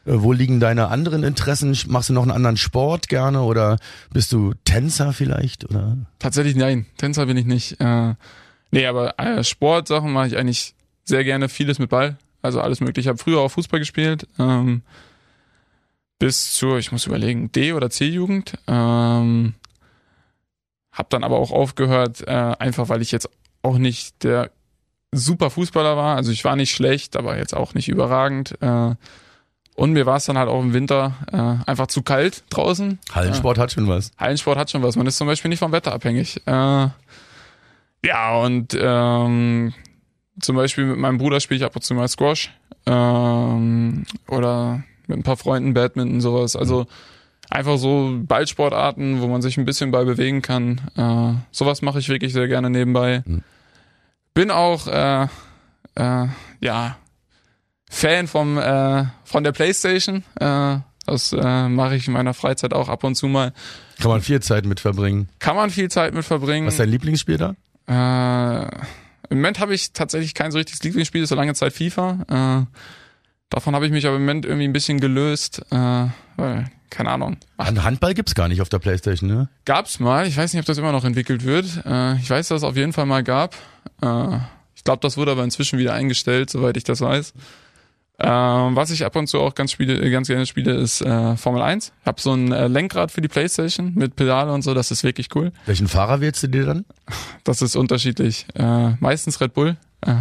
Äh, wo liegen deine anderen Interessen? Machst du noch einen anderen Sport gerne oder bist du Tänzer vielleicht? Oder? Tatsächlich nein, Tänzer bin ich nicht. Äh, nee, aber äh, Sportsachen mache ich eigentlich sehr gerne, vieles mit Ball. Also alles mögliche. Ich habe früher auch Fußball gespielt. Ähm, bis zur, ich muss überlegen, D- oder C-Jugend. Ähm, hab dann aber auch aufgehört, äh, einfach weil ich jetzt auch nicht der super Fußballer war. Also ich war nicht schlecht, aber jetzt auch nicht überragend. Äh, und mir war es dann halt auch im Winter äh, einfach zu kalt draußen. Hallensport hat schon was. Hallensport hat schon was. Man ist zum Beispiel nicht vom Wetter abhängig. Äh, ja, und ähm, zum Beispiel mit meinem Bruder spiele ich ab und zu mal Squash ähm, oder mit ein paar Freunden Badminton, sowas. Also einfach so Ballsportarten, wo man sich ein bisschen bei bewegen kann. Äh, sowas mache ich wirklich sehr gerne nebenbei. Mhm. Bin auch äh, äh, ja Fan vom äh, von der Playstation. Äh, das äh, mache ich in meiner Freizeit auch ab und zu mal. Kann man viel Zeit mit verbringen. Kann man viel Zeit mit verbringen. Was ist dein Lieblingsspiel da? Äh, Im Moment habe ich tatsächlich kein so richtiges Lieblingsspiel, so lange Zeit FIFA. Äh, davon habe ich mich aber im Moment irgendwie ein bisschen gelöst, äh, weil, keine Ahnung. Ach, Hand- Handball gibt's gar nicht auf der Playstation, ne? gab's mal, ich weiß nicht, ob das immer noch entwickelt wird. Äh, ich weiß, dass es auf jeden Fall mal gab. Äh, ich glaube, das wurde aber inzwischen wieder eingestellt, soweit ich das weiß. Ähm, was ich ab und zu auch ganz, spiele, ganz gerne spiele, ist äh, Formel 1. Ich habe so ein äh, Lenkrad für die Playstation mit Pedale und so, das ist wirklich cool. Welchen Fahrer wählst du dir dann? Das ist unterschiedlich. Äh, meistens Red Bull. Äh,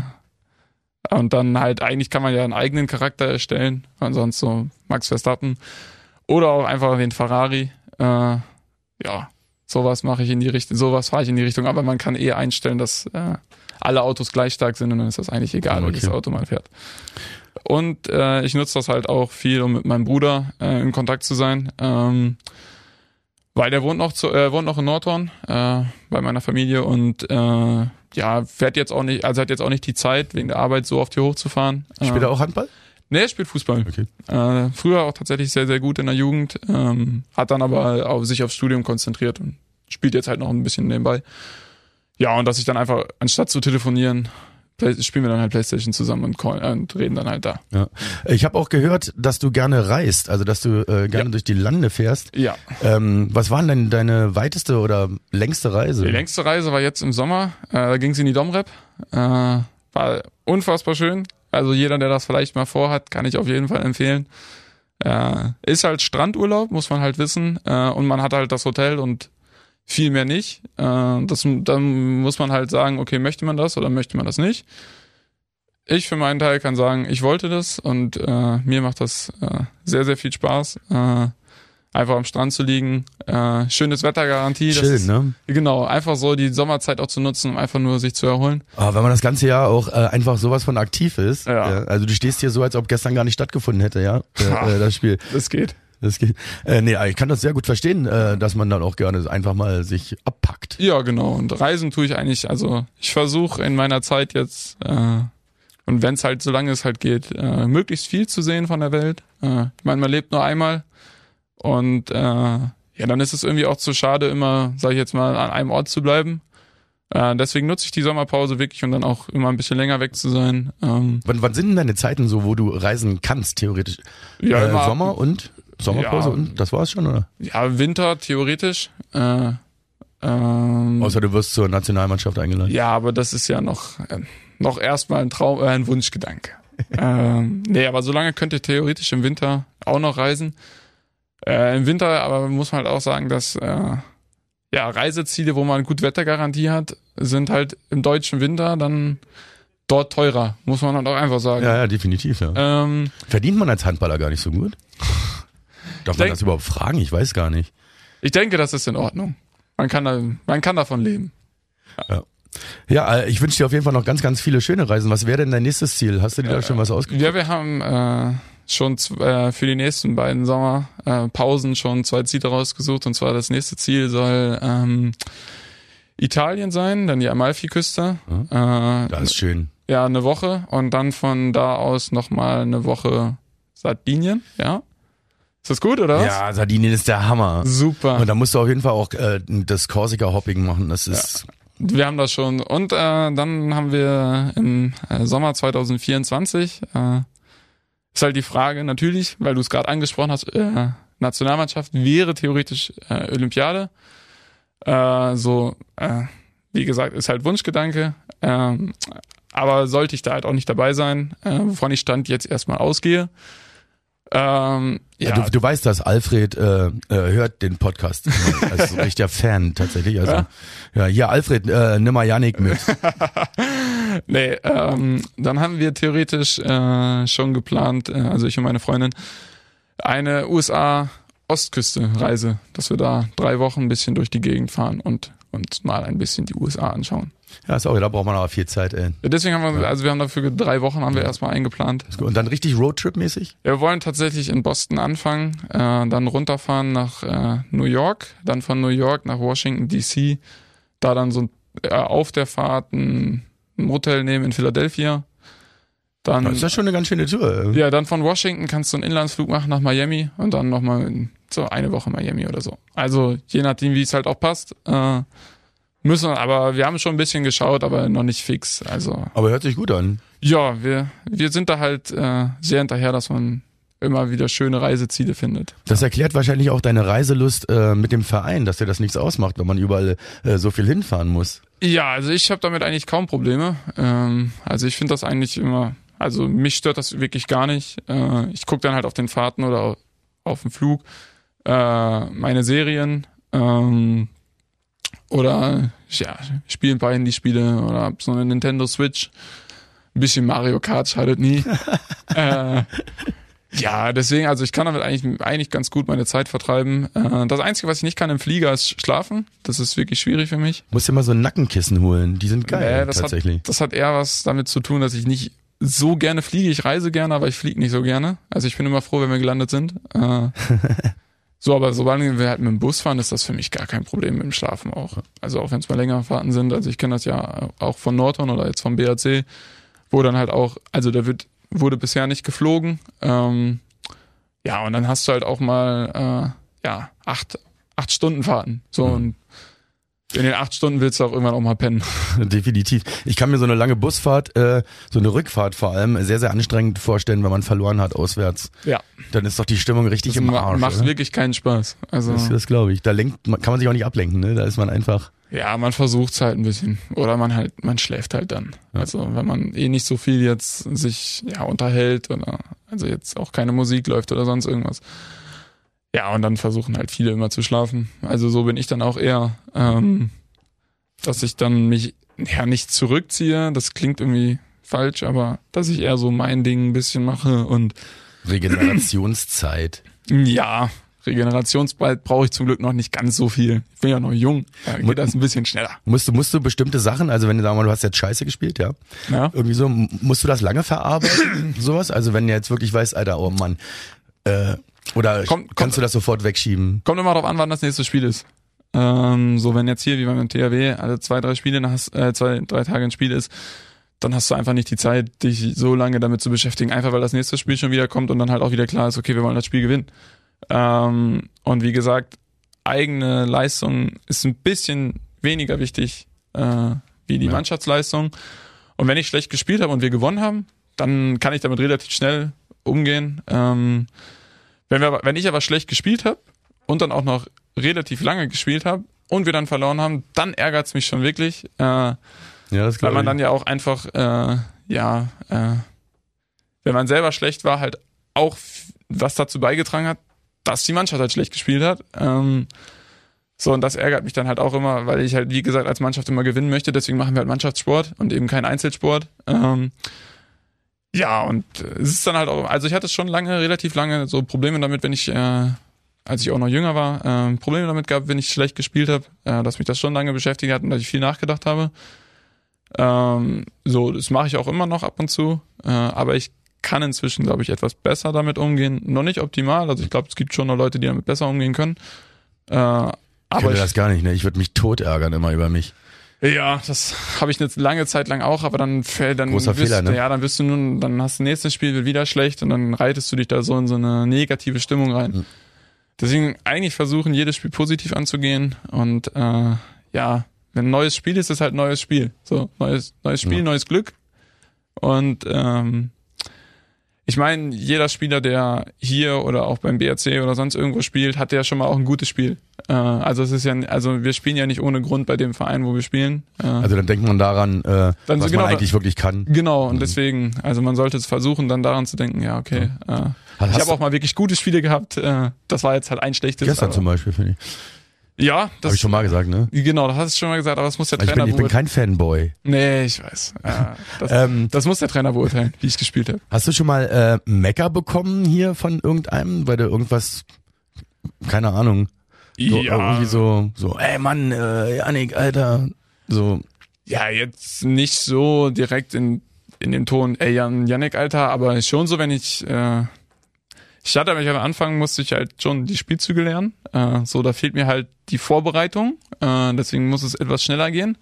und dann halt, eigentlich kann man ja einen eigenen Charakter erstellen. Ansonsten so Max Verstappen. Oder auch einfach den Ferrari. Äh, ja, sowas mache ich in die Richtung, sowas fahre ich in die Richtung. Aber man kann eh einstellen, dass äh, alle Autos gleich stark sind und dann ist das eigentlich egal, Okay. welches Auto man fährt. Und äh, ich nutze das halt auch viel, um mit meinem Bruder äh, in Kontakt zu sein. Ähm, weil der wohnt noch zu, äh, wohnt noch in Nordhorn äh, bei meiner Familie und äh, ja fährt jetzt auch nicht, also hat jetzt auch nicht die Zeit wegen der Arbeit so oft hier hochzufahren. Spielt äh, er auch Handball? Nee, er spielt Fußball. Okay. Äh, früher auch tatsächlich sehr sehr gut in der Jugend, ähm, hat dann aber auf sich aufs Studium konzentriert und spielt jetzt halt noch ein bisschen nebenbei. Ja und dass ich dann einfach anstatt zu telefonieren spielen wir dann halt Playstation zusammen und, äh, und reden dann halt da. Ja. Ich habe auch gehört, dass du gerne reist, also dass du äh, gerne Ja. durch die Lande fährst. Ja. Ähm, was war denn deine weiteste oder längste Reise? Die längste Reise war jetzt im Sommer. Äh, da ging es in die Domrep. Äh, war unfassbar schön. Also jeder, der das vielleicht mal vorhat, kann ich auf jeden Fall empfehlen. Äh, ist halt Strandurlaub, muss man halt wissen. Äh, und man hat halt das Hotel und viel mehr nicht. Äh, das, dann muss man halt sagen, okay, möchte man das oder möchte man das nicht. Ich für meinen Teil kann sagen, ich wollte das und äh, mir macht das äh, sehr, sehr viel Spaß. Einfach am Strand zu liegen. Äh, schönes Wettergarantie. das Chill, ist- ne? Genau, einfach so die Sommerzeit auch zu nutzen, um einfach nur sich zu erholen. Aber wenn man das ganze Jahr auch äh, einfach sowas von aktiv ist, Ja. also du stehst hier so, als ob gestern gar nicht stattgefunden hätte, ja, äh, äh, das Spiel. Das geht. Das geht. Äh, nee, ich kann das sehr gut verstehen, äh, dass man dann auch gerne einfach mal sich abpackt. Ja, genau. Und Reisen tue ich eigentlich, also ich versuche in meiner Zeit jetzt äh, Und wenn es halt, solange es halt geht, äh, möglichst viel zu sehen von der Welt. Äh, ich meine, man lebt nur einmal und äh, ja, dann ist es irgendwie auch zu schade, immer, sage ich jetzt mal, an einem Ort zu bleiben. Äh, deswegen nutze ich die Sommerpause wirklich und dann auch immer ein bisschen länger weg zu sein. Ähm, Wann, wann sind denn deine Zeiten so, wo du reisen kannst, theoretisch? ja, äh, immer Sommer und Sommerpause Ja. und das war's schon, oder? Ja, Winter theoretisch. Äh, ähm, Außer du wirst zur Nationalmannschaft eingeladen. ja, aber das ist ja noch, äh, noch erstmal ein Traum, äh, ein Wunschgedanke. ähm, nee, aber solange könnte ich theoretisch im Winter auch noch reisen. Äh, Im Winter aber muss man halt auch sagen, dass äh, ja, Reiseziele, wo man gut Wettergarantie hat, sind halt im deutschen Winter dann dort teurer, muss man halt auch einfach sagen. Ja, ja, definitiv, ja. Ähm, Verdient man als Handballer gar nicht so gut? Darf man denk- das überhaupt fragen? Ich weiß gar nicht. ich denke, das ist in Ordnung. Man kann, da, man kann davon leben. Ja, äh, ich wünsche dir auf jeden Fall noch ganz, ganz viele schöne Reisen. Was wäre denn dein nächstes Ziel? Hast du dir da schon was ausgedacht? Ja, wir haben äh, schon äh, für die nächsten beiden Sommer äh, Pausen schon zwei Ziele rausgesucht. Und zwar das nächste Ziel soll ähm, Italien sein, dann die Amalfiküste. Äh, Das ist schön. ja, eine Woche und dann von da aus nochmal eine Woche Sardinien, ja. Ist das gut, oder was? Ja, Sardinien ist der Hammer. Super. Und da musst du auf jeden Fall auch äh, das Korsika-Hopping machen. Das ist Wir haben das schon. Und äh, dann haben wir im äh, Sommer 2024, äh, ist halt die Frage natürlich, weil du es gerade angesprochen hast, äh, Nationalmannschaft wäre theoretisch äh, Olympiade. Äh, so, äh, wie gesagt, ist halt Wunschgedanke. Ähm, aber sollte ich da halt auch nicht dabei sein, äh, wovon ich Stand jetzt erstmal ausgehe. Ähm, ja, Du, du weißt, dass Alfred äh, äh, hört den Podcast. Also ein richtiger Fan tatsächlich. Also ja, Ja? hier Alfred, äh, nimm mal Janik mit. Nee, ähm, dann haben wir theoretisch äh, schon geplant, äh, also ich und meine Freundin, eine USA-Ostküste-Reise, dass wir da drei Wochen ein bisschen durch die Gegend fahren und uns mal ein bisschen die USA anschauen. Ja, sorry, da braucht man aber viel Zeit, ey. Deswegen haben wir, also wir haben dafür drei Wochen haben wir erstmal eingeplant. Und dann richtig Roadtrip-mäßig? Wir wollen tatsächlich in Boston anfangen, äh, dann runterfahren nach äh, New York, dann von New York nach Washington DC, da dann so äh, auf der Fahrt ein, ein Hotel nehmen in Philadelphia. Dann Das ist ja schon eine ganz schöne Tour. Ja, dann von Washington kannst du einen Inlandsflug machen nach Miami und dann nochmal so eine Woche Miami oder so. Also je nachdem, wie es halt auch passt. Äh, müssen, aber wir haben schon ein bisschen geschaut, aber noch nicht fix. Also Aber hört sich gut an. ja, wir, wir sind da halt äh, sehr hinterher, dass man immer wieder schöne Reiseziele findet. Das erklärt wahrscheinlich auch deine Reiselust äh, mit dem Verein, dass dir das nichts ausmacht, wenn man überall äh, so viel hinfahren muss. Ja, also ich habe damit eigentlich kaum Probleme. Ähm, also ich finde das eigentlich immer, also mich stört das wirklich gar nicht. Äh, ich gucke dann halt auf den Fahrten oder auf, auf dem Flug äh, meine Serien ähm, oder ja, spiele ein paar Handyspiele oder hab so eine Nintendo Switch. Ein bisschen Mario Kart schadet nie. äh, ja, deswegen, also ich kann damit eigentlich, eigentlich ganz gut meine Zeit vertreiben. Äh, das Einzige, was ich nicht kann im Flieger, ist schlafen. Das ist wirklich schwierig für mich. Musst dir mal so ein Nackenkissen holen. Die sind geil, Nee, das tatsächlich. Hat, das hat eher was damit zu tun, dass ich nicht so gerne fliege. Ich reise gerne, aber ich fliege nicht so gerne. Also ich bin immer froh, wenn wir gelandet sind. Äh, so, aber sobald wir halt mit dem Bus fahren, ist das für mich gar kein Problem mit dem Schlafen auch. Also auch wenn es mal längere Fahrten sind. Also ich kenne das ja auch von Norton oder jetzt vom BAC, wo dann halt auch, also da wird, wurde bisher nicht geflogen. Ähm, ja, und dann hast du halt auch mal äh, ja acht, acht Stunden Fahrten. So und in den acht Stunden willst du auch irgendwann auch mal pennen. Definitiv. Ich kann mir so eine lange Busfahrt, äh, so eine Rückfahrt vor allem, sehr, sehr anstrengend vorstellen, wenn man verloren hat auswärts. Ja. Dann ist doch die Stimmung richtig Das im Arsch. macht oder? wirklich keinen Spaß. Also Das, das glaube ich. Da lenkt, kann man sich auch nicht ablenken, ne? Da ist man einfach. Ja, man versucht's halt ein bisschen oder man halt man schläft halt dann. Also wenn man eh nicht so viel jetzt sich ja unterhält oder also jetzt auch keine Musik läuft oder sonst irgendwas. Ja, und dann versuchen halt viele immer zu schlafen. Also so bin ich dann auch eher, ähm, dass ich dann mich ja nicht zurückziehe. Das klingt irgendwie falsch, aber dass ich eher so mein Ding ein bisschen mache und Regenerationszeit. Ja, Regenerationsbald brauche ich zum Glück noch nicht ganz so viel. Ich bin ja noch jung. Da geht das ein bisschen schneller. Musst du, musst du bestimmte Sachen, also wenn du sagen wir mal, du hast jetzt Scheiße gespielt, ja? Ja. Irgendwie so, musst du das lange verarbeiten, sowas? Also wenn du jetzt wirklich weißt, Alter, oh Mann, äh, oder Kommt- kommt- kannst du das sofort wegschieben? Kommt immer darauf an, wann das nächste Spiel ist. Ähm, so wenn jetzt hier wie beim THW alle zwei, drei Spiele nach, äh, zwei, drei Tage ein Spiel ist, dann hast du einfach nicht die Zeit, dich so lange damit zu beschäftigen, einfach weil das nächste Spiel schon wieder kommt und dann halt auch wieder klar ist, okay, wir wollen das Spiel gewinnen. Ähm, und wie gesagt, eigene Leistung ist ein bisschen weniger wichtig äh, wie die Ja. Mannschaftsleistung. Und wenn ich schlecht gespielt habe und wir gewonnen haben, dann kann ich damit relativ schnell umgehen. Ähm, wenn, wir wenn ich aber schlecht gespielt habe und dann auch noch relativ lange gespielt habe und wir dann verloren haben, dann ärgert's mich schon wirklich. Äh, Ja, das weil man ich. dann ja auch einfach, äh, ja, äh, wenn man selber schlecht war, halt auch was dazu beigetragen hat, dass die Mannschaft halt schlecht gespielt hat. Ähm, so, und das ärgert mich dann halt auch immer, weil ich halt, wie gesagt, als Mannschaft immer gewinnen möchte. Deswegen machen wir halt Mannschaftssport und eben keinen Einzelsport. Ähm, ja, und äh, es ist dann halt auch, also ich hatte schon lange, relativ lange so Probleme damit, wenn ich, äh, als ich auch noch jünger war, äh, Probleme damit gehabt, wenn ich schlecht gespielt habe, äh, dass mich das schon lange beschäftigt hat und dass ich viel nachgedacht habe. Ähm, so, das mache ich auch immer noch ab und zu, äh, aber ich kann inzwischen, glaube ich, etwas besser damit umgehen. Noch nicht optimal, also ich glaube, es gibt schon noch Leute, die damit besser umgehen können. Äh, Ich aber könnte ich, das gar nicht, ne? Ich würde mich tot ärgern immer über mich. ja, das habe ich eine lange Zeit lang auch, aber dann fällt dann Großer bist, Fehler, ne? ja, dann bist du nun, dann hast du nächstes Spiel wieder schlecht und dann reitest du dich da so in so eine negative Stimmung rein. Mhm. Deswegen eigentlich versuchen, jedes Spiel positiv anzugehen und äh, ja, wenn ein neues Spiel ist, ist halt ein neues Spiel. So, neues, neues Spiel, Ja. neues Glück. Und ähm, ich meine, jeder Spieler, der hier oder auch beim BRC oder sonst irgendwo spielt, hat ja schon mal auch ein gutes Spiel. Äh, also es ist ja, also wir spielen ja nicht ohne Grund bei dem Verein, wo wir spielen. Äh, Also dann denkt man daran, äh, Dann so was genau- man eigentlich wirklich kann. Genau, und deswegen, also man sollte es versuchen, dann daran zu denken, ja, okay. Äh, Hast ich habe auch mal wirklich gute Spiele gehabt. Äh, das war jetzt halt ein schlechtes. Gestern zum Beispiel, finde ich. Ja, das Habe ich schon mal gesagt, ne? Genau, das hast du schon mal gesagt, aber das muss der Also ich, Trainer bin, ich bin beurteilen. kein Fanboy. Nee, ich weiß. Ja, das, Ähm, das muss der Trainer beurteilen, wie ich gespielt habe. hast du schon mal äh, Mecker bekommen hier von irgendeinem, weil du irgendwas, keine Ahnung, so, irgendwie so, so, ey Mann, äh, Janik, Alter, so, Ja, jetzt nicht so direkt in, in dem Ton, ey Jan, Janik, Alter, aber schon so, wenn ich, äh, ich hatte mich am Anfang, musste ich halt schon die Spielzüge lernen. Äh, so, da fehlt mir halt die Vorbereitung, äh, deswegen muss es etwas schneller gehen.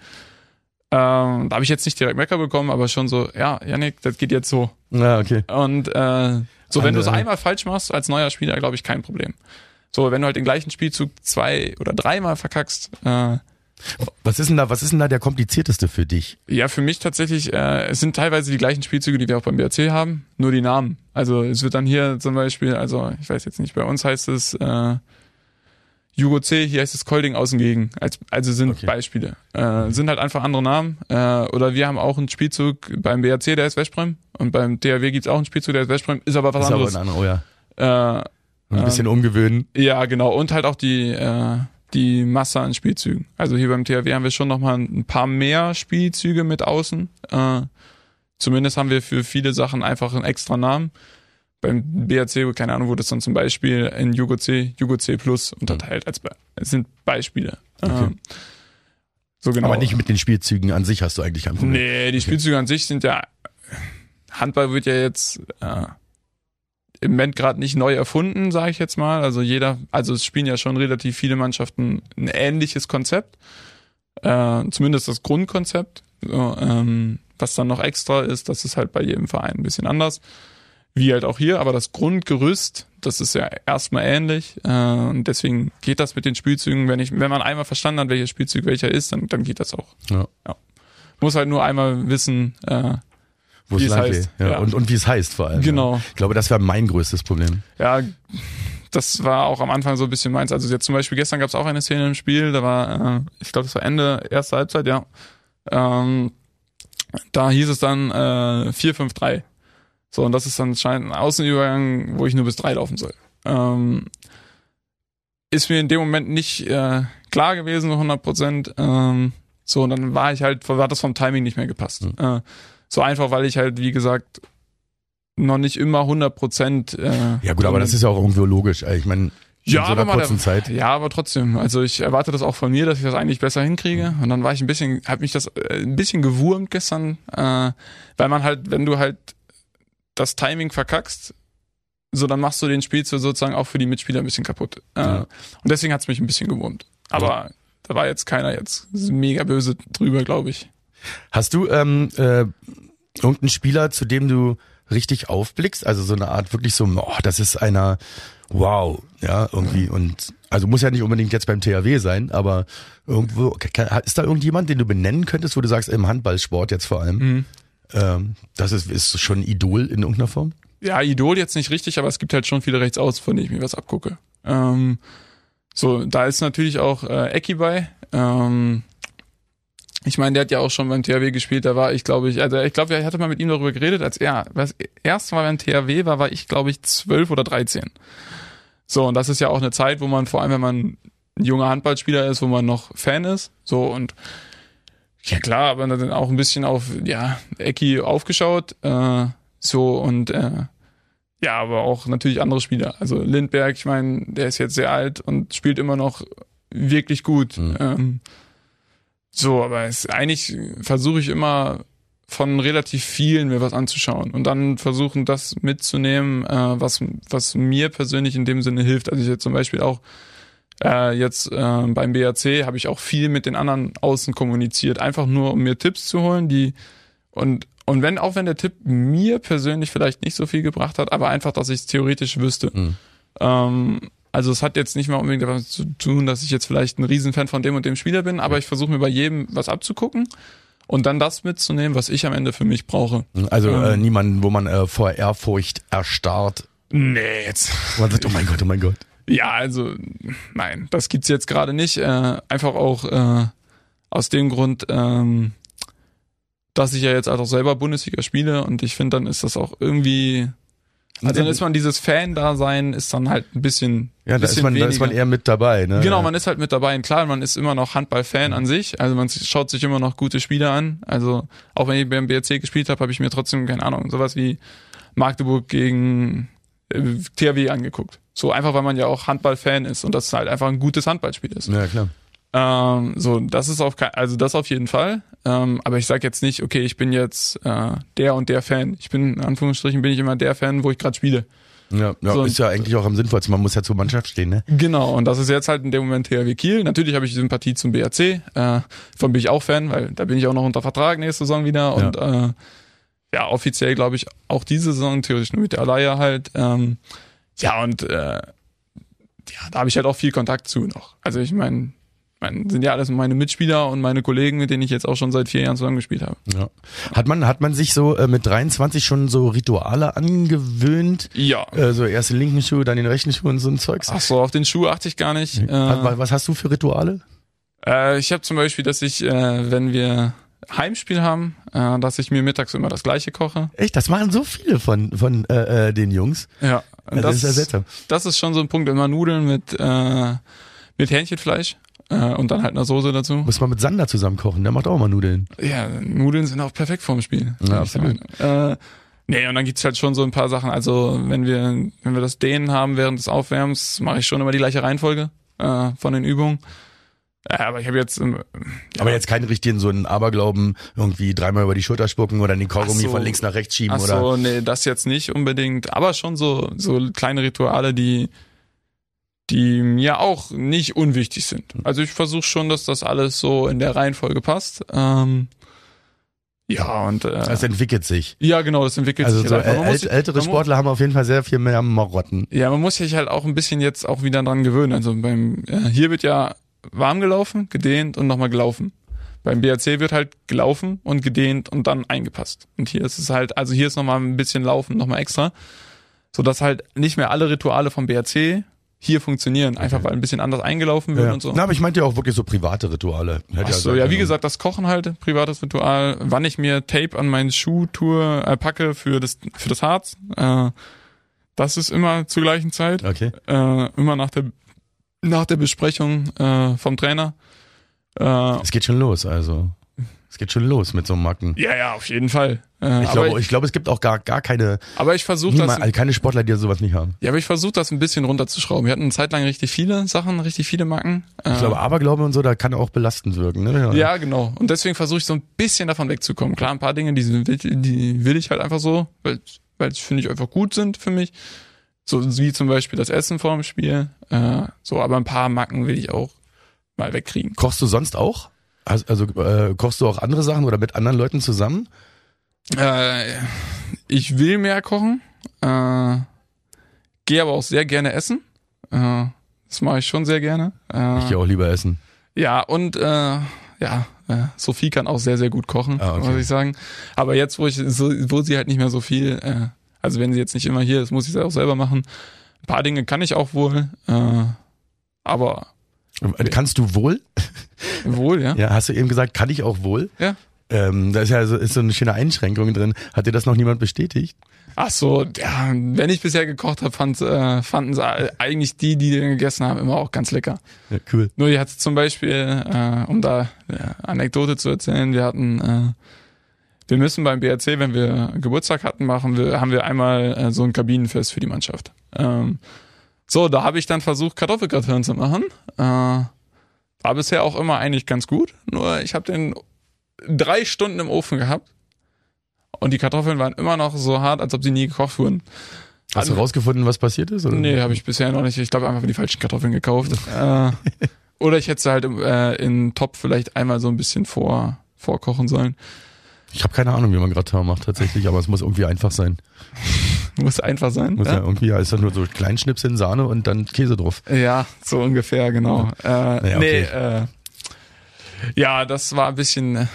Ähm, da habe ich jetzt nicht direkt Mecker bekommen, aber schon so, ja, Janik, das geht jetzt so. ja, okay. Und äh, so, wenn du es einmal falsch machst als neuer Spieler, glaube ich, kein Problem. So, wenn du halt den gleichen Spielzug zwei oder dreimal verkackst, äh, Was ist denn da, was ist denn da der komplizierteste für dich? Ja, für mich tatsächlich, äh, es sind teilweise die gleichen Spielzüge, die wir auch beim BRC haben, nur die Namen. Also es wird dann hier zum Beispiel, also ich weiß jetzt nicht, bei uns heißt es äh, Jugo C, hier heißt es Kolding außen gegen. Als, also sind Okay. Beispiele. Äh, sind halt einfach andere Namen. Äh, oder wir haben auch einen Spielzug beim BRC, der ist Westbrem. Und beim DRW gibt's auch einen Spielzug, der ist Westbrem, ist aber was ist aber anderes. ein anderer, oh ja. Äh, Ein Ähm, bisschen umgewöhnen. ja, genau. Und halt auch die, äh, die Masse an Spielzügen. Also hier beim THW haben wir schon nochmal ein paar mehr Spielzüge mit außen. Äh, zumindest haben wir für viele Sachen einfach einen extra Namen. Beim BRC, keine Ahnung, wurde es dann zum Beispiel in Jugo C, Jugo C Plus unterteilt. Als Be es sind Beispiele. Okay. Ähm, so genau. Aber nicht mit den Spielzügen an sich hast du eigentlich kein Problem. Nee, die Spielzüge an sich sind ja. Handball wird ja jetzt äh, im Moment gerade nicht neu erfunden, sage ich jetzt mal. Also jeder, also es spielen ja schon relativ viele Mannschaften ein ähnliches Konzept. Äh, zumindest das Grundkonzept. So, ähm, was dann noch extra ist, das ist halt bei jedem Verein ein bisschen anders. Wie halt auch hier, aber das Grundgerüst, das ist ja erstmal ähnlich. Äh, und deswegen geht das mit den Spielzügen, wenn ich, wenn man einmal verstanden hat, welcher Spielzug welcher ist, dann, dann geht das auch. Ja. Muss halt nur einmal wissen, äh, Wo Wie es lang heißt. Ja. ja. Und, und wie es heißt vor allem. Genau. Ja. Ich glaube, das wäre mein größtes Problem. ja, das war auch am Anfang so ein bisschen meins. Also jetzt zum Beispiel gestern gab es auch eine Szene im Spiel, da war, äh, ich glaube, das war Ende erster Halbzeit, ja. Ähm, da hieß es dann äh, 4-5-3. So, und das ist dann anscheinend ein Außenübergang, wo ich nur bis drei laufen soll. Ähm, ist mir in dem Moment nicht äh, klar gewesen, so 100 Prozent. Ähm, so, und dann war ich halt, hat das vom Timing nicht mehr gepasst. Mhm. Äh, so einfach, weil ich halt, wie gesagt, noch nicht immer 100 Prozent. Äh, Ja gut, aber das ist ja auch irgendwo logisch. Also Ich meine, in ja, so aber kurzen der, Zeit. Ja, aber trotzdem. Also ich erwarte das auch von mir, dass ich das eigentlich besser hinkriege. Und dann war ich ein bisschen, habe mich das äh, ein bisschen gewurmt gestern, äh, weil man halt, wenn du halt das Timing verkackst, so dann machst du den Spiel so sozusagen auch für die Mitspieler ein bisschen kaputt. Äh, Ja. Und deswegen hat's mich ein bisschen gewurmt. Aber da war jetzt keiner jetzt mega böse drüber, glaube ich. Hast du ähm, äh, irgendein Spieler, zu dem du richtig aufblickst? Also so eine Art wirklich so, oh, das ist einer, wow, ja, irgendwie und also muss ja nicht unbedingt jetzt beim THW sein, aber irgendwo, ist da irgendjemand, den du benennen könntest, wo du sagst, im Handballsport jetzt vor allem, mhm. ähm, das ist, ist schon ein Idol in irgendeiner Form? Ja, Idol jetzt nicht richtig, aber es gibt halt schon viele Rechtsaus, von denen ich mir was abgucke. Ähm, so, da ist natürlich auch äh, Ecki bei. Ähm, ich meine, der hat ja auch schon beim THW gespielt, da war ich, glaube ich, also ich glaube, ich hatte mal mit ihm darüber geredet, als er was erst mal beim THW war, war ich, glaube ich, zwölf oder dreizehn. So, und das ist ja auch eine Zeit, wo man, vor allem wenn man ein junger Handballspieler ist, wo man noch Fan ist. So, und ja klar, aber dann auch ein bisschen auf, ja, Ecki aufgeschaut. Äh, so, und äh, ja, aber auch natürlich andere Spieler. Also Lindberg, ich meine, der ist jetzt sehr alt und spielt immer noch wirklich gut. Mhm. Ähm, so, aber es, eigentlich versuche ich immer von relativ vielen mir was anzuschauen und dann versuchen, das mitzunehmen, äh, was, was mir persönlich in dem Sinne hilft. Also ich jetzt zum Beispiel auch äh, jetzt äh, beim BAC habe ich auch viel mit den anderen Außen kommuniziert, einfach nur um mir Tipps zu holen, die und und wenn auch wenn der Tipp mir persönlich vielleicht nicht so viel gebracht hat, aber einfach, dass ich es theoretisch wüsste. Mhm. Ähm, also es hat jetzt nicht mal unbedingt damit zu tun, dass ich jetzt vielleicht ein Riesenfan von dem und dem Spieler bin, aber ich versuche mir bei jedem was abzugucken und dann das mitzunehmen, was ich am Ende für mich brauche. Also äh, ähm, äh, niemanden, wo man äh, vor Ehrfurcht erstarrt. Nee, jetzt. Man sagt, oh mein Gott, oh mein Gott. Ja, also nein, das gibt's jetzt gerade nicht. Äh, einfach auch äh, aus dem Grund, ähm, dass ich ja jetzt auch selber Bundesliga spiele und ich finde, dann ist das auch irgendwie also dann ist man dieses Fan-Dasein ist dann halt ein bisschen. Ja, da, bisschen ist man, da ist man eher mit dabei, ne? Genau, man ist halt mit dabei. Und klar, man ist immer noch Handball-Fan mhm. an sich. Also man schaut sich immer noch gute Spiele an. Also auch wenn ich beim BRC gespielt habe, habe ich mir trotzdem, keine Ahnung, sowas wie Magdeburg gegen äh, THW angeguckt. So einfach, weil man ja auch Handball-Fan ist und das halt einfach ein gutes Handballspiel ist. Ja, klar. Ähm, so, das ist auf also das auf jeden Fall. Ähm, aber ich sag jetzt nicht, okay, ich bin jetzt äh, der und der Fan. Ich bin, in Anführungsstrichen, bin ich immer der Fan, wo ich gerade spiele. Ja, ja so, ist ja eigentlich auch am sinnvollsten. Man muss ja zur Mannschaft stehen, ne? Genau, und das ist jetzt halt in dem Moment THW Kiel. Natürlich habe ich Sympathie zum BAC, äh, von bin ich auch Fan, weil da bin ich auch noch unter Vertrag nächste Saison wieder und ja, äh, ja offiziell glaube ich auch diese Saison, theoretisch nur mit der Alaya halt. Ähm, ja, und äh, ja, da habe ich halt auch viel Kontakt zu noch. Also ich meine, meine, sind ja alles meine Mitspieler und meine Kollegen, mit denen ich jetzt auch schon seit vier Jahren zusammengespielt habe. Ja. Hat man, hat man sich so äh, mit 23 schon so Rituale angewöhnt? Ja. Äh, so erst den linken Schuh, dann den rechten Schuh und so ein Zeugs? Ach so, auf den Schuh achte ich gar nicht. Äh, was hast du für Rituale? Äh, ich habe zum Beispiel, dass ich, äh, wenn wir Heimspiel haben, äh, dass ich mir mittags immer das gleiche koche. Echt? Das machen so viele von von äh, äh, den Jungs. Ja. Also das, das, ist ja seltsam. Das ist schon so ein Punkt, immer Nudeln mit äh, mit Hähnchenfleisch. Äh, und dann halt eine Soße dazu. Muss man mit Sander zusammen kochen, der macht auch mal Nudeln. Ja, Nudeln sind auch perfekt vorm Spiel. Ja, absolut. Äh, nee, und dann gibt's halt schon so ein paar Sachen. Also wenn wir, wenn wir das Dehnen haben während des Aufwärms, mache ich schon immer die gleiche Reihenfolge äh, von den Übungen. Ja, aber ich habe jetzt. Ähm, ja. Aber jetzt keinen richtigen so einen Aberglauben, irgendwie dreimal über die Schulter spucken oder den Kaugummi so. von links nach rechts schieben Ach oder. so, nee, das jetzt nicht unbedingt. Aber schon so so kleine Rituale, die die mir auch nicht unwichtig sind. Also ich versuche schon, dass das alles so in der Reihenfolge passt. Ähm, ja, und äh, es entwickelt sich. Ja, genau, es entwickelt also sich. Also so äl ältere Sportler haben auf jeden Fall sehr viel mehr Marotten. Ja, man muss sich halt auch ein bisschen jetzt auch wieder dran gewöhnen. Also beim äh, hier wird ja warm gelaufen, gedehnt und nochmal gelaufen. Beim BRC wird halt gelaufen und gedehnt und dann eingepasst. Und hier ist es halt, also hier ist nochmal ein bisschen Laufen, nochmal extra. So dass halt nicht mehr alle Rituale vom BRC hier funktionieren, einfach okay. weil ein bisschen anders eingelaufen wird ja. und so. Na, aber ich meinte ja auch wirklich so private Rituale. Hätte Ach so, ja, wie gesagt, das Kochen halt, privates Ritual, wann ich mir Tape an meinen Schuhtour äh, packe für das für das Harz, äh, das ist immer zur gleichen Zeit. Okay. Äh, immer nach der nach der Besprechung äh, vom Trainer. Äh, es geht schon los, also. Es geht schon los mit so Macken. Ja, ja, auf jeden Fall. Äh, ich, glaube, ich glaube, es gibt auch gar, gar keine. Aber ich versuche das. Also keine Sportler, die sowas nicht haben. Ja, aber ich versuche das ein bisschen runterzuschrauben. Wir hatten eine Zeit lang richtig viele Sachen, richtig viele Macken. Ich äh, glaube, Aberglaube und so, da kann auch belastend wirken. Ne? Ja. ja, genau. Und deswegen versuche ich so ein bisschen davon wegzukommen. Klar, ein paar Dinge, die, die will ich halt einfach so, weil, weil es finde ich einfach gut sind für mich. So wie zum Beispiel das Essen vor dem Spiel. Äh, so, aber ein paar Macken will ich auch mal wegkriegen. Kochst du sonst auch? Also, also äh, kochst du auch andere Sachen oder mit anderen Leuten zusammen? Äh, ich will mehr kochen, äh, gehe aber auch sehr gerne essen. Äh, das mache ich schon sehr gerne. Äh, Ich gehe auch lieber essen. Ja, und äh, ja, äh, Sophie kann auch sehr, sehr gut kochen, Ah, okay. muss ich sagen. Aber jetzt, wo ich so, wo sie halt nicht mehr so viel, also wenn sie jetzt nicht immer hier ist, muss ich es auch selber machen. Ein paar Dinge kann ich auch wohl, aber Kannst du wohl? wohl, ja. Ja, hast du eben gesagt, kann ich auch wohl? Ja. Ähm, da ist ja so, ist so eine schöne Einschränkung drin. Hat dir das noch niemand bestätigt? Ach so, ja, wenn ich bisher gekocht habe, fand, äh, fanden sie eigentlich die, die den gegessen haben, immer auch ganz lecker. Ja, cool. Nur die hat zum Beispiel, äh, um da eine Anekdote zu erzählen, wir hatten, äh, wir müssen beim BRC, wenn wir Geburtstag hatten, machen wir, haben wir einmal äh, so ein Kabinenfest für die Mannschaft. Ähm, so, da habe ich dann versucht, Kartoffelgratin zu machen. Äh, war bisher auch immer eigentlich ganz gut. Nur ich habe den drei Stunden im Ofen gehabt und die Kartoffeln waren immer noch so hart, als ob sie nie gekocht wurden. Hast du rausgefunden, was passiert ist? Oder? Nee, habe ich bisher noch nicht. Ich glaube einfach die falschen Kartoffeln gekauft. äh, oder ich hätte sie halt äh, in Topf vielleicht einmal so ein bisschen vor, vorkochen sollen. Ich habe keine Ahnung, wie man Gratin macht tatsächlich, aber es muss irgendwie einfach sein. Muss einfach sein. Muss ja, Ja, irgendwie, ja, ist das nur so Kleinschnips in Sahne und dann Käse drauf. ja so ungefähr, genau. Äh, Naja, Nee, okay. äh, ja, das war ein bisschen, äh,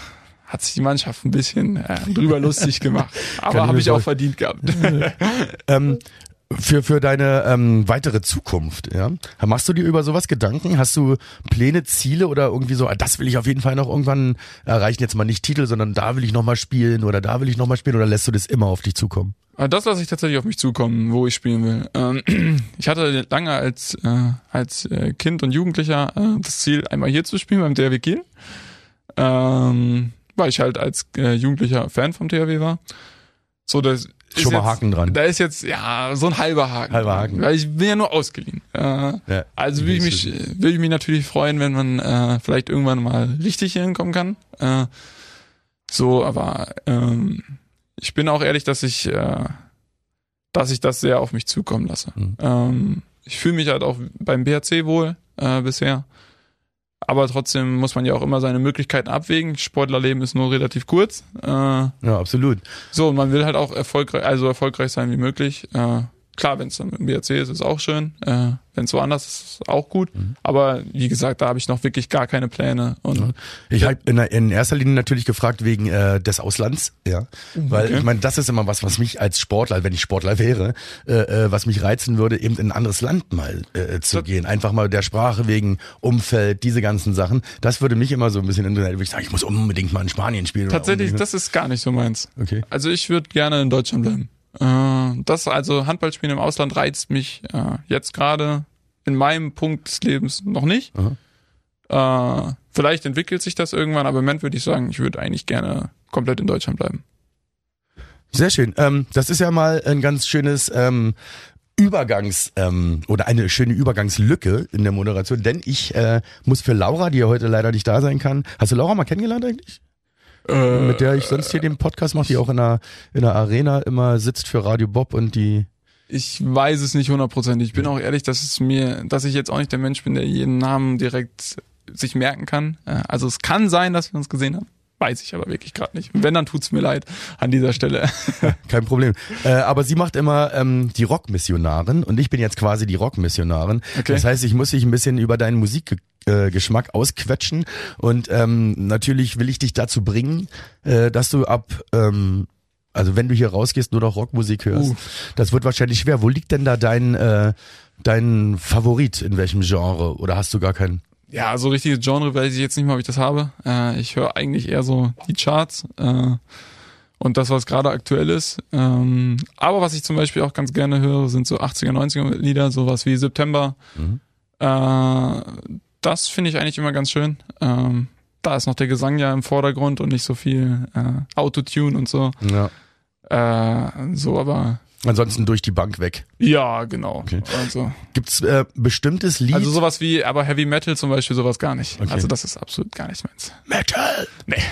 hat sich die Mannschaft ein bisschen äh, drüber lustig gemacht. Aber habe ich auch verdient gehabt. Ähm, für, für deine ähm, weitere Zukunft, ja? Machst du dir über sowas Gedanken? Hast du Pläne, Ziele oder irgendwie so, ah, das will ich auf jeden Fall noch irgendwann erreichen, jetzt mal nicht Titel, sondern da will ich nochmal spielen oder da will ich nochmal spielen oder lässt du das immer auf dich zukommen? Äh, Das lasse ich tatsächlich auf mich zukommen, wo ich spielen will. Ähm, ich hatte lange als, äh, als äh, Kind und Jugendlicher äh, das Ziel, einmal hier zu spielen beim THW Kiel. Ähm, weil ich halt als Jugendlicher Fan vom THW war. So, das ist Schon mal jetzt, Haken dran. Da ist jetzt, ja, so ein halber Haken. Halber Haken. Weil ich bin ja nur ausgeliehen. Äh, Ja, also würde ich mich, würde ich mich natürlich freuen, wenn man äh, vielleicht irgendwann mal richtig hier hinkommen kann. Äh, so, aber ähm, ich bin auch ehrlich, dass ich, äh, dass ich das sehr auf mich zukommen lasse. Mhm. Ähm, ich fühle mich halt auch beim BRC wohl äh, bisher. Aber trotzdem muss man ja auch immer seine Möglichkeiten abwägen. Sportlerleben ist nur relativ kurz. Äh, Ja, absolut. so, und man will halt auch erfolgreich, also erfolgreich sein wie möglich. Äh, klar, wenn es dann im BRC ist, ist auch schön. Äh, wenn es woanders ist, ist auch gut. Mhm. Aber wie gesagt, da habe ich noch wirklich gar keine Pläne. Und Ich habe in, in erster Linie natürlich gefragt wegen äh, des Auslands, ja, weil Okay. ich meine, das ist immer was, was mich als Sportler, wenn ich Sportler wäre, äh, äh, was mich reizen würde, eben in ein anderes Land mal äh, zu Das- gehen, einfach mal der Sprache wegen Umfeld, diese ganzen Sachen. Das würde mich immer so ein bisschen interessieren. Würde ich sagen, ich muss unbedingt mal in Spanien spielen. tatsächlich, das ist gar nicht so meins. okay. Also ich würde gerne in Deutschland bleiben. Äh, das also Handballspielen im Ausland reizt mich äh, jetzt gerade in meinem Punkt des Lebens noch nicht. Äh, vielleicht entwickelt sich das irgendwann, aber im Moment würde ich sagen, ich würde eigentlich gerne komplett in Deutschland bleiben. Sehr schön. Ähm, das ist ja mal ein ganz schönes ähm, Übergangs- ähm, oder eine schöne Übergangslücke in der Moderation, denn ich äh, muss für Laura, die ja heute leider nicht da sein kann. Hast du Laura mal kennengelernt eigentlich? Äh, mit der ich sonst hier den Podcast mache, die auch in der, in der Arena immer sitzt für Radio Bob und die. Ich weiß es nicht hundertprozentig. Ich bin auch ehrlich, dass es mir, dass ich jetzt auch nicht der Mensch bin, der jeden Namen direkt sich merken kann. Äh, Also es kann sein, dass wir uns gesehen haben. Weiß ich aber wirklich gerade nicht. Wenn, dann tut's mir leid an dieser Stelle. Kein Problem. Äh, aber sie macht immer ähm, die Rockmissionarin und ich bin jetzt quasi die Rockmissionarin. Okay. Das heißt, ich muss dich ein bisschen über deinen Musikgeschmack ausquetschen und ähm, natürlich will ich dich dazu bringen, äh, dass du ab ähm, also wenn du hier rausgehst, nur noch Rockmusik hörst. Uh. Das wird wahrscheinlich schwer. Wo liegt denn da dein äh, dein Favorit in welchem Genre oder hast du gar keinen? Ja, so richtiges Genre weiß ich jetzt nicht mal, ob ich das habe. Äh, ich höre eigentlich eher so die Charts äh, und das, was gerade aktuell ist. Ähm, aber was ich zum Beispiel auch ganz gerne höre, sind so 80er, 90er Lieder, sowas wie September. Mhm. Äh, das finde ich eigentlich immer ganz schön. Ähm, da ist noch der Gesang ja im Vordergrund und nicht so viel äh, Autotune und so. Ja. Äh, so, aber Ansonsten durch die Bank weg. ja, genau. Okay. Also, Gibt's äh, bestimmtes Lied? also sowas wie, aber Heavy Metal zum Beispiel, sowas gar nicht. Okay. Also das ist absolut gar nicht meins. Metal. Nee,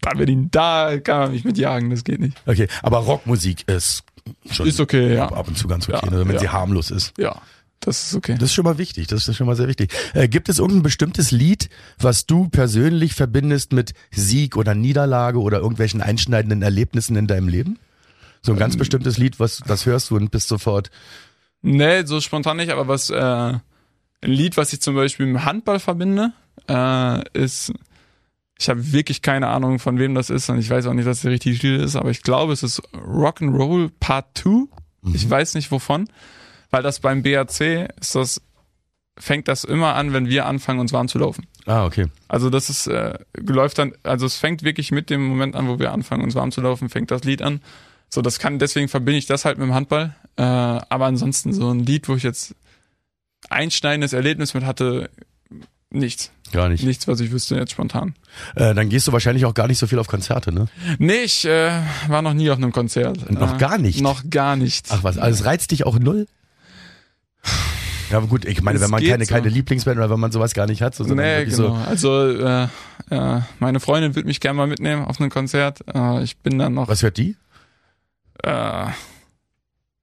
da, bin ich, da kann man mich mit jagen, das geht nicht. Okay, aber Rockmusik ist schon Ist okay, ja. ab, und zu ganz okay, Ja, ne, wenn ja. sie harmlos ist. Ja. Das ist okay. Das ist schon mal wichtig, das ist schon mal sehr wichtig. Äh, gibt es irgendein bestimmtes Lied, was du persönlich verbindest mit Sieg oder Niederlage oder irgendwelchen einschneidenden Erlebnissen in deinem Leben? So ein ganz bestimmtes Lied, was das hörst du und bist sofort. Nee, so spontan nicht, aber was äh, ein Lied, was ich zum Beispiel mit Handball verbinde, äh, ist, ich habe wirklich keine Ahnung, von wem das ist und ich weiß auch nicht, dass der richtige Titel ist, aber ich glaube, es ist Rock'n'Roll Part 2. Ich weiß nicht wovon, weil das beim BAC ist das, fängt das immer an, wenn wir anfangen, uns warm zu laufen. Ah, okay. Also das ist, äh, läuft dann, also es fängt wirklich mit dem Moment an, wo wir anfangen, uns warm zu laufen, fängt das Lied an. So, das kann, deswegen verbinde ich das halt mit dem Handball. Äh, aber ansonsten so ein Lied, wo ich jetzt einschneidendes Erlebnis mit hatte, nichts. Gar nicht. Nichts, was ich wüsste jetzt spontan. Äh, dann gehst du wahrscheinlich auch gar nicht so viel auf Konzerte, ne? Nee, ich äh, war noch nie auf einem Konzert. Noch äh, gar nicht? Noch gar nicht. Ach was, also es reizt dich auch null? Ja, aber gut, ich meine, wenn man keine, so. keine Lieblingsband oder wenn man sowas gar nicht hat, so, nee, genau. so, Also äh, äh, meine Freundin wird mich gerne mal mitnehmen auf ein Konzert. Äh, ich bin dann noch was hört die? äh,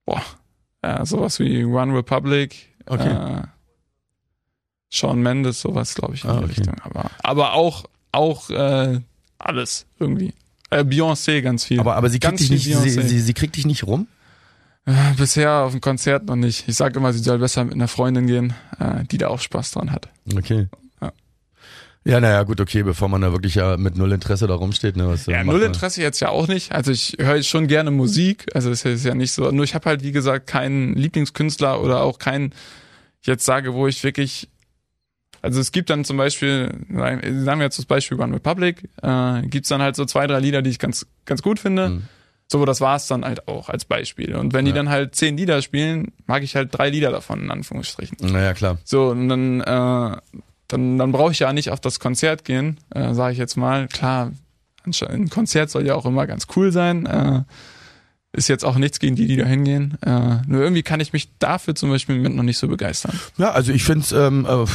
boah, äh, sowas wie One Republic, Okay. äh, Shawn Mendes, sowas glaube ich in Ah, die okay. Richtung. Aber, aber auch, auch äh, alles irgendwie. Äh, Beyoncé ganz viel. Aber, aber sie kriegt Ganz dich nicht, sie, sie, sie kriegt dich nicht rum? Äh, bisher auf dem Konzert noch nicht. Ich sage immer, sie soll besser mit einer Freundin gehen, äh, die da auch Spaß dran hat. Okay. Ja. Ja, naja, gut, okay, bevor man da wirklich ja mit null Interesse da rumsteht, ne? Was, äh, Ja, macht null man? Interesse jetzt ja auch nicht. Also ich höre schon gerne Musik. Also es ist ja nicht so. Nur ich habe halt, wie gesagt, keinen Lieblingskünstler oder auch keinen, ich jetzt sage, wo ich wirklich. Also es gibt dann zum Beispiel, sagen wir jetzt das Beispiel One Republic, äh, gibt's dann halt so zwei, drei Lieder, die ich ganz, ganz gut finde. Mhm. So, das war's dann halt auch als Beispiel. Und wenn die Ja. dann halt zehn Lieder spielen, mag ich halt drei Lieder davon, in Anführungsstrichen. Naja, klar. So, und dann, äh, dann, dann brauche ich ja nicht auf das Konzert gehen, äh, sage ich jetzt mal. Klar, ein Konzert soll ja auch immer ganz cool sein. Äh, ist jetzt auch nichts gegen die, die da hingehen. Äh, nur irgendwie kann ich mich dafür zum Beispiel im Moment noch nicht so begeistern. Ja, also ich finde, ähm, äh,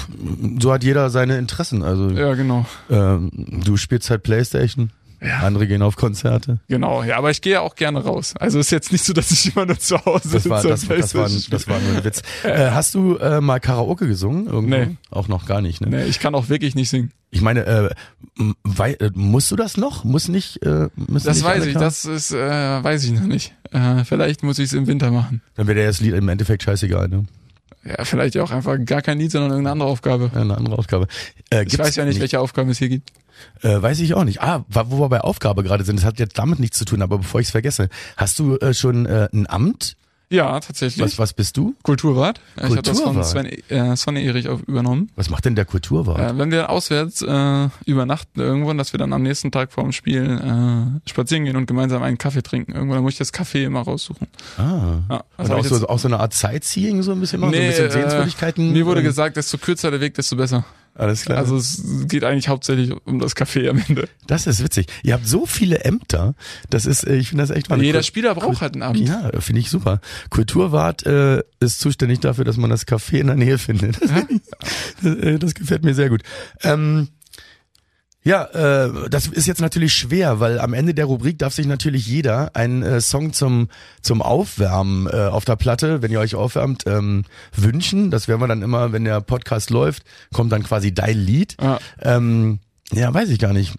so hat jeder seine Interessen. Also Ja, genau. ähm, du spielst halt Playstation, Ja. andere gehen auf Konzerte. Genau, ja, aber ich gehe ja auch gerne raus. Also ist jetzt nicht so, dass ich immer nur zu Hause Das war, sitze das, das, war, das war nur ein Witz. Äh, hast du äh, mal Karaoke gesungen? Irgendwo? Nee. Auch noch gar nicht, ne? Nee, ich kann auch wirklich nicht singen. Ich meine, äh, m- wei äh, musst du das noch? Muss nicht? Äh, müssen Das nicht weiß ich, das ist, äh, weiß ich noch nicht. Äh, vielleicht muss ich es im Winter machen. Dann wäre das Lied im Endeffekt scheißegal, ne? Ja, vielleicht auch einfach gar kein Lied, sondern irgendeine andere Aufgabe. Eine andere Aufgabe. Äh, Ich weiß ja nicht, welche Aufgaben es hier gibt. Äh, weiß ich auch nicht. Ah, wo wir bei Aufgabe gerade sind, das hat jetzt damit nichts zu tun, aber bevor ich es vergesse, hast du äh, schon äh, ein Amt? Ja, tatsächlich. Was, was bist du? Kulturrat. Ich habe das von. Sven, äh, Sonne Erich übernommen. Was macht denn der Kulturwart? Äh, wenn wir auswärts äh, übernachten irgendwo, dass wir dann am nächsten Tag vor dem Spiel äh, spazieren gehen und gemeinsam einen Kaffee trinken. Irgendwo, dann muss ich das Kaffee immer raussuchen. ah. Ja, Also auch so, auch so eine Art Sightseeing so ein bisschen machen, so ein bisschen äh, Sehenswürdigkeiten. Mir wurde Ähm, gesagt, desto kürzer der Weg, desto besser. Alles klar. Also es geht eigentlich hauptsächlich um das Kaffee am Ende. das ist witzig. Ihr habt so viele Ämter. Das ist, äh, ich finde das echt mal. Jeder Kul- Spieler braucht halt einen Abend. Ja, finde ich super. Kulturwart äh, ist zuständig dafür, dass man das Café in der Nähe findet. Das, das, äh, das gefällt mir sehr gut. Ähm, ja, äh, das ist jetzt natürlich schwer, weil am Ende der Rubrik darf sich natürlich jeder einen äh, Song zum zum Aufwärmen äh, auf der Platte, wenn ihr euch aufwärmt, ähm, wünschen. Das werden wir dann immer, wenn der Podcast läuft, kommt dann quasi dein Lied. Ja. Ähm, ja, weiß ich gar nicht.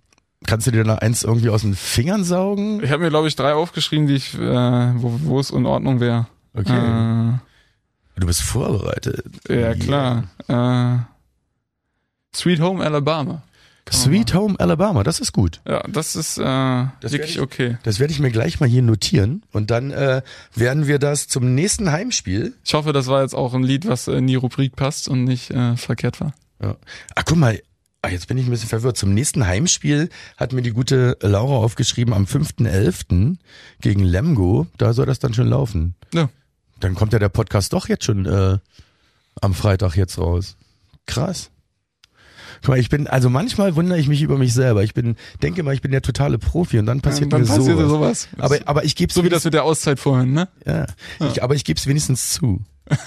Kannst du dir da eins irgendwie aus den Fingern saugen? Ich habe mir, glaube ich, drei aufgeschrieben, die ich, äh, wo, wo es in Ordnung wäre. Okay. Du bist vorbereitet. Äh, ja, klar. Äh, Sweet Home Alabama. Sweet Home Alabama, das ist gut. Ja, das ist äh, Das wirklich werd okay. Das werde ich mir gleich mal hier notieren und dann äh, werden wir das zum nächsten Heimspiel. Ich hoffe, das war jetzt auch ein Lied, was in die Rubrik passt und nicht äh, verkehrt war. Ja. Ah, guck mal, ah, jetzt bin ich ein bisschen verwirrt. Zum nächsten Heimspiel hat mir die gute Laura aufgeschrieben am 5.11. gegen Lemgo. Da soll das dann schon laufen. Ja. Dann kommt ja der Podcast doch jetzt schon äh, am Freitag jetzt raus. Krass. Guck mal, ich bin, also manchmal wundere ich mich über mich selber. Ich bin, denke mal, ich bin der totale Profi und dann passiert dann mir passiert sowas. sowas. Aber, aber ich gebe so wie das mit der Auszeit vorhin, ne? Ja, Ich, aber ich gebe es wenigstens zu.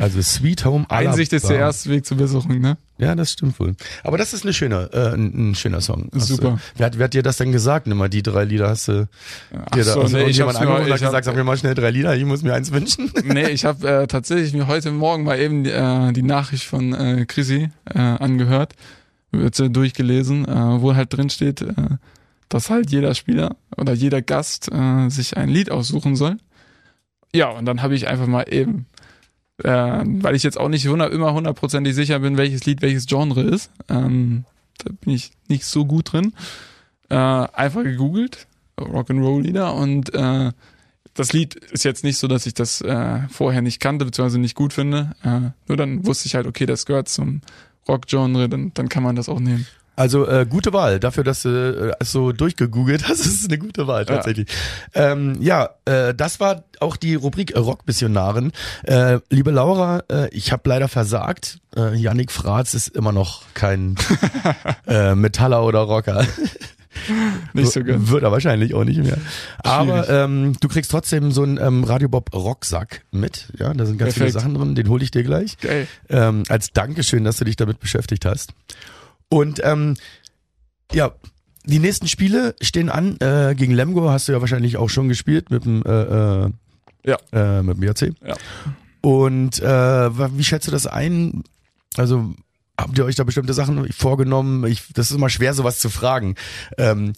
Also Sweet Home Alabama. Einsicht ist der erste Weg zur Besserung, ne? Ja, das stimmt wohl. Aber das ist eine schöne, äh, ein, ein schöner Song. Hast Super. Du, wer, hat, wer hat dir das denn gesagt? Nimm mal die drei Lieder hast du Ach dir da so, nee, ich jemand angerufen und ich hab- gesagt, sag mir mal schnell drei Lieder, ich muss mir eins wünschen. nee, ich habe äh, tatsächlich mir heute Morgen mal eben äh, die Nachricht von äh, Chrissy äh, angehört, wird äh, durchgelesen, äh, wo halt drin steht, äh, dass halt jeder Spieler oder jeder Gast äh, sich ein Lied aussuchen soll. Ja, und dann habe ich einfach mal eben, äh, weil ich jetzt auch nicht 100, immer hundertprozentig sicher bin, welches Lied welches Genre ist, ähm, da bin ich nicht so gut drin, äh, einfach gegoogelt, Rock'n'Roll-Lieder und äh, das Lied ist jetzt nicht so, dass ich das äh, vorher nicht kannte, beziehungsweise nicht gut finde. Äh, nur dann wusste ich halt, okay, das gehört zum Rock-Genre, dann, dann kann man das auch nehmen. Also äh, gute Wahl. Dafür, dass du äh, so durchgegoogelt hast, ist es eine gute Wahl tatsächlich. Ja, ähm, ja äh, das war auch die Rubrik äh, Rockmissionaren. Äh, liebe Laura, äh, ich habe leider versagt. Äh, Yannick Fratz ist immer noch kein äh, Metaller oder Rocker. Nicht so gut. Wird er wahrscheinlich auch nicht mehr. Aber ähm, du kriegst trotzdem so einen ähm, Radio Bob Rocksack mit. Ja, da sind ganz viele Perfekt. Sachen drin. Den hole ich dir gleich Geil. ähm, als Dankeschön, dass du dich damit beschäftigt hast. Und ähm, ja, die nächsten Spiele stehen an. Äh, gegen Lemgo hast du ja wahrscheinlich auch schon gespielt mit dem, äh, äh, Ja. äh, mit dem JC. Ja. Und äh, wie schätzt du das ein? Also habt ihr euch da bestimmte Sachen vorgenommen? Ich, das ist immer schwer, sowas zu fragen. Ähm,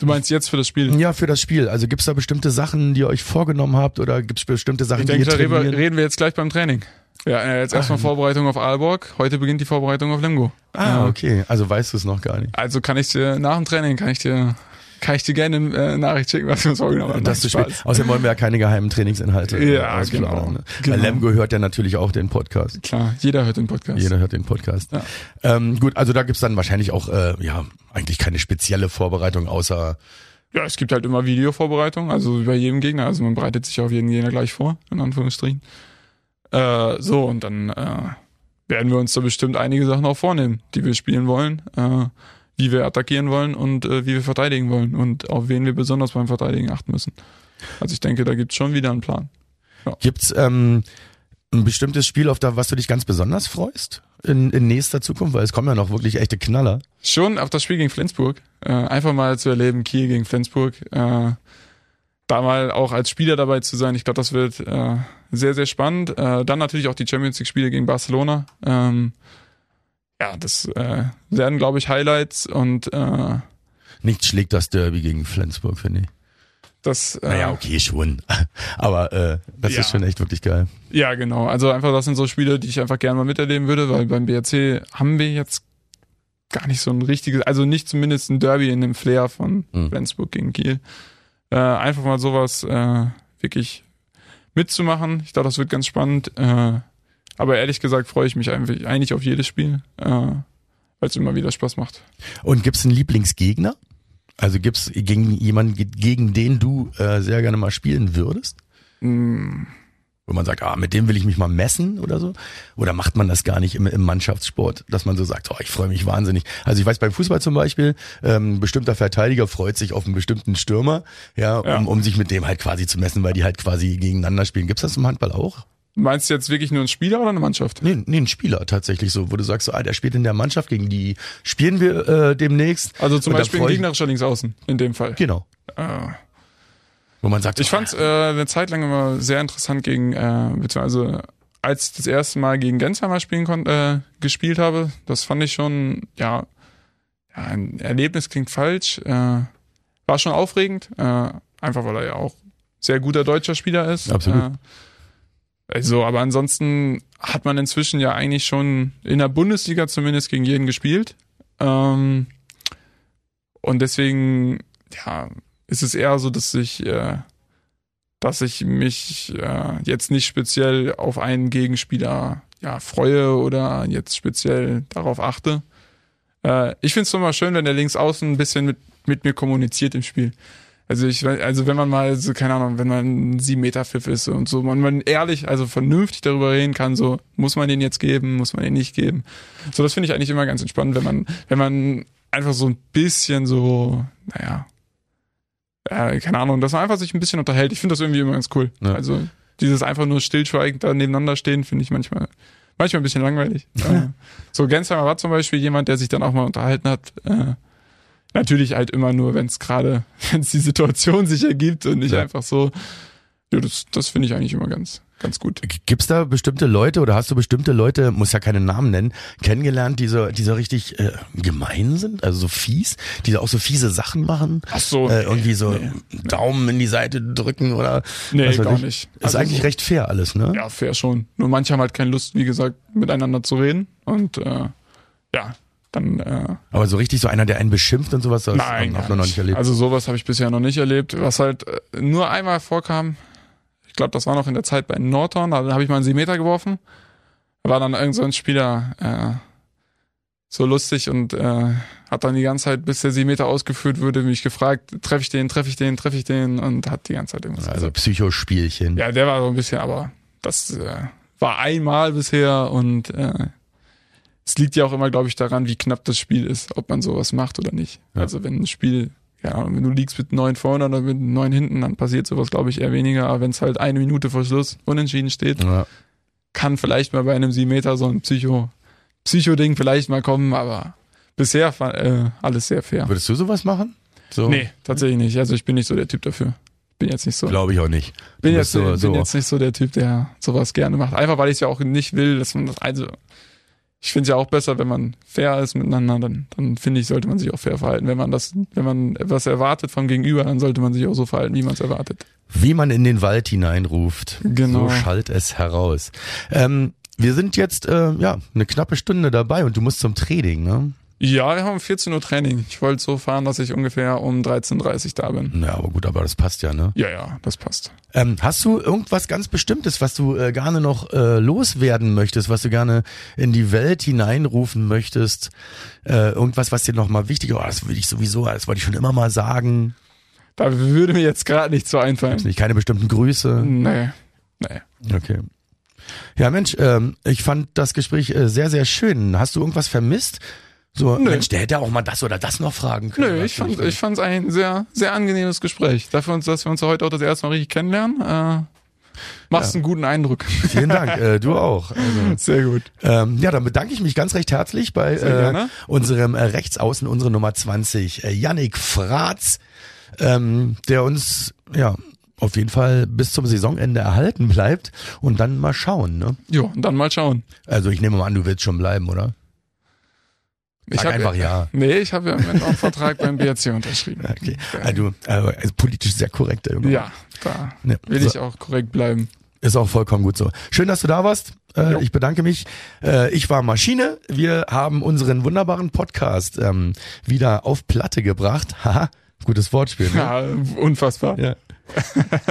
Du meinst jetzt für das Spiel? ja, für das Spiel. Also gibt's da bestimmte Sachen, die ihr euch vorgenommen habt oder gibt's bestimmte Sachen, Ich die denke, ihr da reden wir, trainiert? reden wir jetzt gleich beim Training. Ja, äh, jetzt erstmal Vorbereitung auf Aalborg. Heute beginnt die Vorbereitung auf Lemgo. Ah, Ja. okay. Also weißt du es noch gar nicht. Also kann ich dir nach dem Training kann ich dir kann ich dir gerne eine äh, Nachricht schicken, was wir uns vorgenommen haben. Das zu spät. Außerdem wollen wir ja keine geheimen Trainingsinhalte äh, Ja, genau. Ne? Genau. Weil Lemgo hört ja natürlich auch den Podcast. Klar, jeder hört den Podcast. Jeder hört den Podcast. Ja. Ähm, gut, also da gibt's dann wahrscheinlich auch, äh, ja, eigentlich keine spezielle Vorbereitung, außer Ja, es gibt halt immer Videovorbereitung, also wie bei jedem Gegner. Also man bereitet sich auf jeden Gegner gleich vor, in Anführungsstrichen. Äh, so, und dann äh, werden wir uns da bestimmt einige Sachen auch vornehmen, die wir spielen wollen, äh, wie wir attackieren wollen und äh, wie wir verteidigen wollen und auf wen wir besonders beim Verteidigen achten müssen. Also ich denke, da gibt's schon wieder einen Plan. gibt's ähm, ein bestimmtes Spiel, auf das was du dich ganz besonders freust in, in nächster Zukunft? Weil es kommen ja noch wirklich echte Knaller. Schon auf das Spiel gegen Flensburg. Äh, einfach mal zu erleben, Kiel gegen Flensburg. Äh, da mal auch als Spieler dabei zu sein. Ich glaube, das wird äh, sehr, sehr spannend. Äh, dann natürlich auch die Champions League-Spiele gegen Barcelona. Ähm, ja, das äh, werden, glaube ich, Highlights und äh, Nichts schlägt das Derby gegen Flensburg, finde ich. das äh, Naja, okay, schon. Aber äh, das Ja. ist schon echt wirklich geil. Ja, genau. Also einfach, das sind so Spiele, die ich einfach gerne mal miterleben würde, weil beim BRC haben wir jetzt gar nicht so ein richtiges, also nicht zumindest ein Derby in dem Flair von Mhm. Flensburg gegen Kiel. Äh, einfach mal sowas äh, wirklich mitzumachen. Ich glaube, das wird ganz spannend. Äh, aber ehrlich gesagt freue ich mich eigentlich, auf jedes Spiel, äh, weil es immer wieder Spaß macht. Und gibt's einen Lieblingsgegner? Also gibt's gegen jemanden, ge- gegen den du äh, sehr gerne mal spielen würdest? Mm, Wo man sagt, ah, mit dem will ich mich mal messen oder so? Oder macht man das gar nicht im, im Mannschaftssport, dass man so sagt, oh, ich freue mich wahnsinnig. Also ich weiß beim Fußball zum Beispiel, ähm, ein bestimmter Verteidiger freut sich auf einen bestimmten Stürmer, ja, um, Ja. um sich mit dem halt quasi zu messen, weil die halt quasi gegeneinander spielen. Gibt's das im Handball auch? Meinst du jetzt wirklich nur ein Spieler oder eine Mannschaft? Nee, nee, ein Spieler tatsächlich so, wo du sagst, so, ah, der spielt in der Mannschaft, gegen die spielen wir äh, demnächst. Also zum Beispiel ein gegnerischer Linksaußen in dem Fall. Genau. Äh, Wo man sagt, Ich so, fand äh, eine Zeit lang immer sehr interessant gegen, äh, beziehungsweise als ich das erste Mal gegen Gensheimer spielen konnte, äh, gespielt habe, das fand ich schon, ja, ja ein Erlebnis klingt falsch, äh, war schon aufregend, äh, einfach weil er ja auch sehr guter deutscher Spieler ist. Absolut. Äh, also, aber ansonsten hat man inzwischen ja eigentlich schon in der Bundesliga zumindest gegen jeden gespielt. Ähm, und deswegen, ja, ist es eher so, dass ich, äh, dass ich mich äh, jetzt nicht speziell auf einen Gegenspieler ja, freue oder jetzt speziell darauf achte. Äh, ich finde es immer schön, wenn der links außen ein bisschen mit, mit mir kommuniziert im Spiel. Also ich, also wenn man mal so, keine Ahnung, wenn man ein sieben Meter Pfiff ist und so, man, man ehrlich, also vernünftig darüber reden kann, so, muss man den jetzt geben, muss man den nicht geben. So, das finde ich eigentlich immer ganz entspannt, wenn man, wenn man einfach so ein bisschen so, naja, äh, keine Ahnung, dass man einfach sich ein bisschen unterhält. Ich finde das irgendwie immer ganz cool. Ja. Also dieses einfach nur stillschweigend da nebeneinander stehen, finde ich manchmal manchmal ein bisschen langweilig. so Gensheimer war zum Beispiel jemand, der sich dann auch mal unterhalten hat. Äh, natürlich halt immer nur, wenn es gerade, wenn es die Situation sich ergibt und nicht Ja. einfach so. Ja, das, das finde ich eigentlich immer ganz, ganz gut. Gibt's da bestimmte Leute oder hast du bestimmte Leute, muss ja keine Namen nennen, kennengelernt, die so, die so richtig äh, gemein sind, also so fies, die so auch so fiese Sachen machen? Ach so, Äh, nee, irgendwie so nee. Daumen in die Seite drücken oder Nee, was gar ich. nicht. Ist Also eigentlich so- recht fair alles, ne? Ja, fair schon. Nur manche haben halt keine Lust, wie gesagt, miteinander zu reden. Und äh, ja, dann äh, Aber so richtig so einer, der einen beschimpft und sowas, das Nein, gar noch nicht erlebt. Also sowas habe ich bisher noch nicht erlebt. Was halt äh, nur einmal vorkam, ich glaube, das war noch in der Zeit bei Norton, da habe ich mal einen 7 Meter geworfen. Da war dann irgend so ein Spieler äh, so lustig und äh, hat dann die ganze Zeit, bis der 7 Meter ausgeführt wurde, mich gefragt, treffe ich den, treffe ich den, treffe ich den und hat die ganze Zeit irgendwas also gesagt. Psychospielchen. Ja, der war so ein bisschen, aber das äh, war einmal bisher und äh, es liegt ja auch immer, glaube ich, daran, wie knapp das Spiel ist, ob man sowas macht oder nicht. Ja. Also wenn ein Spiel, ja, wenn du liegst mit neun vorne oder mit neun hinten, dann passiert sowas, glaube ich, eher weniger. Aber wenn es halt eine Minute vor Schluss unentschieden steht, Ja. kann vielleicht mal bei einem 7 Meter so ein Psycho, Psycho-Ding vielleicht mal kommen, aber bisher äh, alles sehr fair. Würdest du sowas machen? So? Nee, tatsächlich nicht. Also ich bin nicht so der Typ dafür. Bin jetzt nicht so. Glaube ich auch nicht. Bin, jetzt, so, bin so. jetzt nicht so der Typ, der sowas gerne macht. Einfach weil ich es ja auch nicht will, dass man das, also ich finde es ja auch besser, wenn man fair ist miteinander, dann, dann finde ich, sollte man sich auch fair verhalten. Wenn man das, wenn man etwas erwartet vom Gegenüber, dann sollte man sich auch so verhalten, wie man es erwartet. Wie man in den Wald hineinruft. Genau. So schallt es heraus. Ähm, wir sind jetzt äh, ja eine knappe Stunde dabei und du musst zum Training, ne? Ja, wir haben um 14 Uhr Training. Ich wollte so fahren, dass ich ungefähr um 13.30 Uhr da bin. Ja, aber gut, aber das passt ja, ne? Ja, ja, das passt. Ähm, hast du irgendwas ganz Bestimmtes, was du äh, gerne noch äh, loswerden möchtest, was du gerne in die Welt hineinrufen möchtest? Äh, irgendwas, was dir nochmal wichtig ist? Oh, das will ich sowieso, das wollte ich schon immer mal sagen. Da würde mir jetzt gerade nicht so einfallen. Nicht keine bestimmten Grüße. Nee, nee. Okay. Ja, Mensch, ähm, ich fand das Gespräch äh, sehr, sehr schön. Hast du irgendwas vermisst? So, Nö. Mensch, der hätte auch mal das oder das noch fragen können. Nö, ich fand, ich fand's ein sehr, sehr angenehmes Gespräch. Dafür, uns, dass wir uns heute auch das erste Mal richtig kennenlernen, äh, machst einen guten Eindruck. Vielen Dank, äh, du auch. Also, Sehr gut. ähm, ja, dann bedanke ich mich ganz recht herzlich bei äh, unserem äh, Rechtsaußen, unsere Nummer 20, äh, Yannick Fratz, ähm, der uns ja auf jeden Fall bis zum Saisonende erhalten bleibt und dann mal schauen. Ne? Und dann mal schauen. Also ich nehme mal an, du willst schon bleiben, oder? Ich Sag hab, einfach ja. Nee, ich habe ja im Moment auch einen Vertrag beim BRC unterschrieben. Okay. Also, also, also politisch sehr korrekt. der Junge. Ja, da Ja, will so. ich auch korrekt bleiben. Ist auch vollkommen gut so. Schön, dass du da warst. Äh, ich bedanke mich. Äh, ich war Maschine. Wir haben unseren wunderbaren Podcast ähm, wieder auf Platte gebracht. Haha, gutes Wortspiel. Ne? Ja, unfassbar. Ja.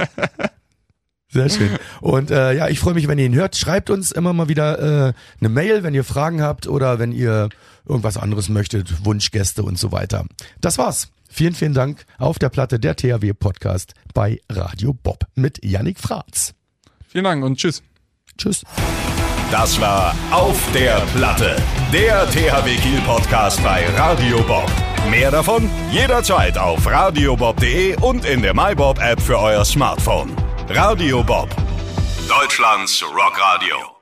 Sehr schön. Und äh, ja, ich freue mich, wenn ihr ihn hört. Schreibt uns immer mal wieder äh, eine Mail, wenn ihr Fragen habt oder wenn ihr irgendwas anderes möchtet, Wunschgäste und so weiter. Das war's. Vielen, vielen Dank auf der Platte der THW Podcast bei Radio Bob mit Yannick Fratz. Vielen Dank und tschüss. Tschüss. Das war Auf der Platte, der THW Kiel Podcast bei Radio Bob. Mehr davon jederzeit auf radiobob.de und in der MyBob App für euer Smartphone. Radio Bob, Deutschlands Rockradio.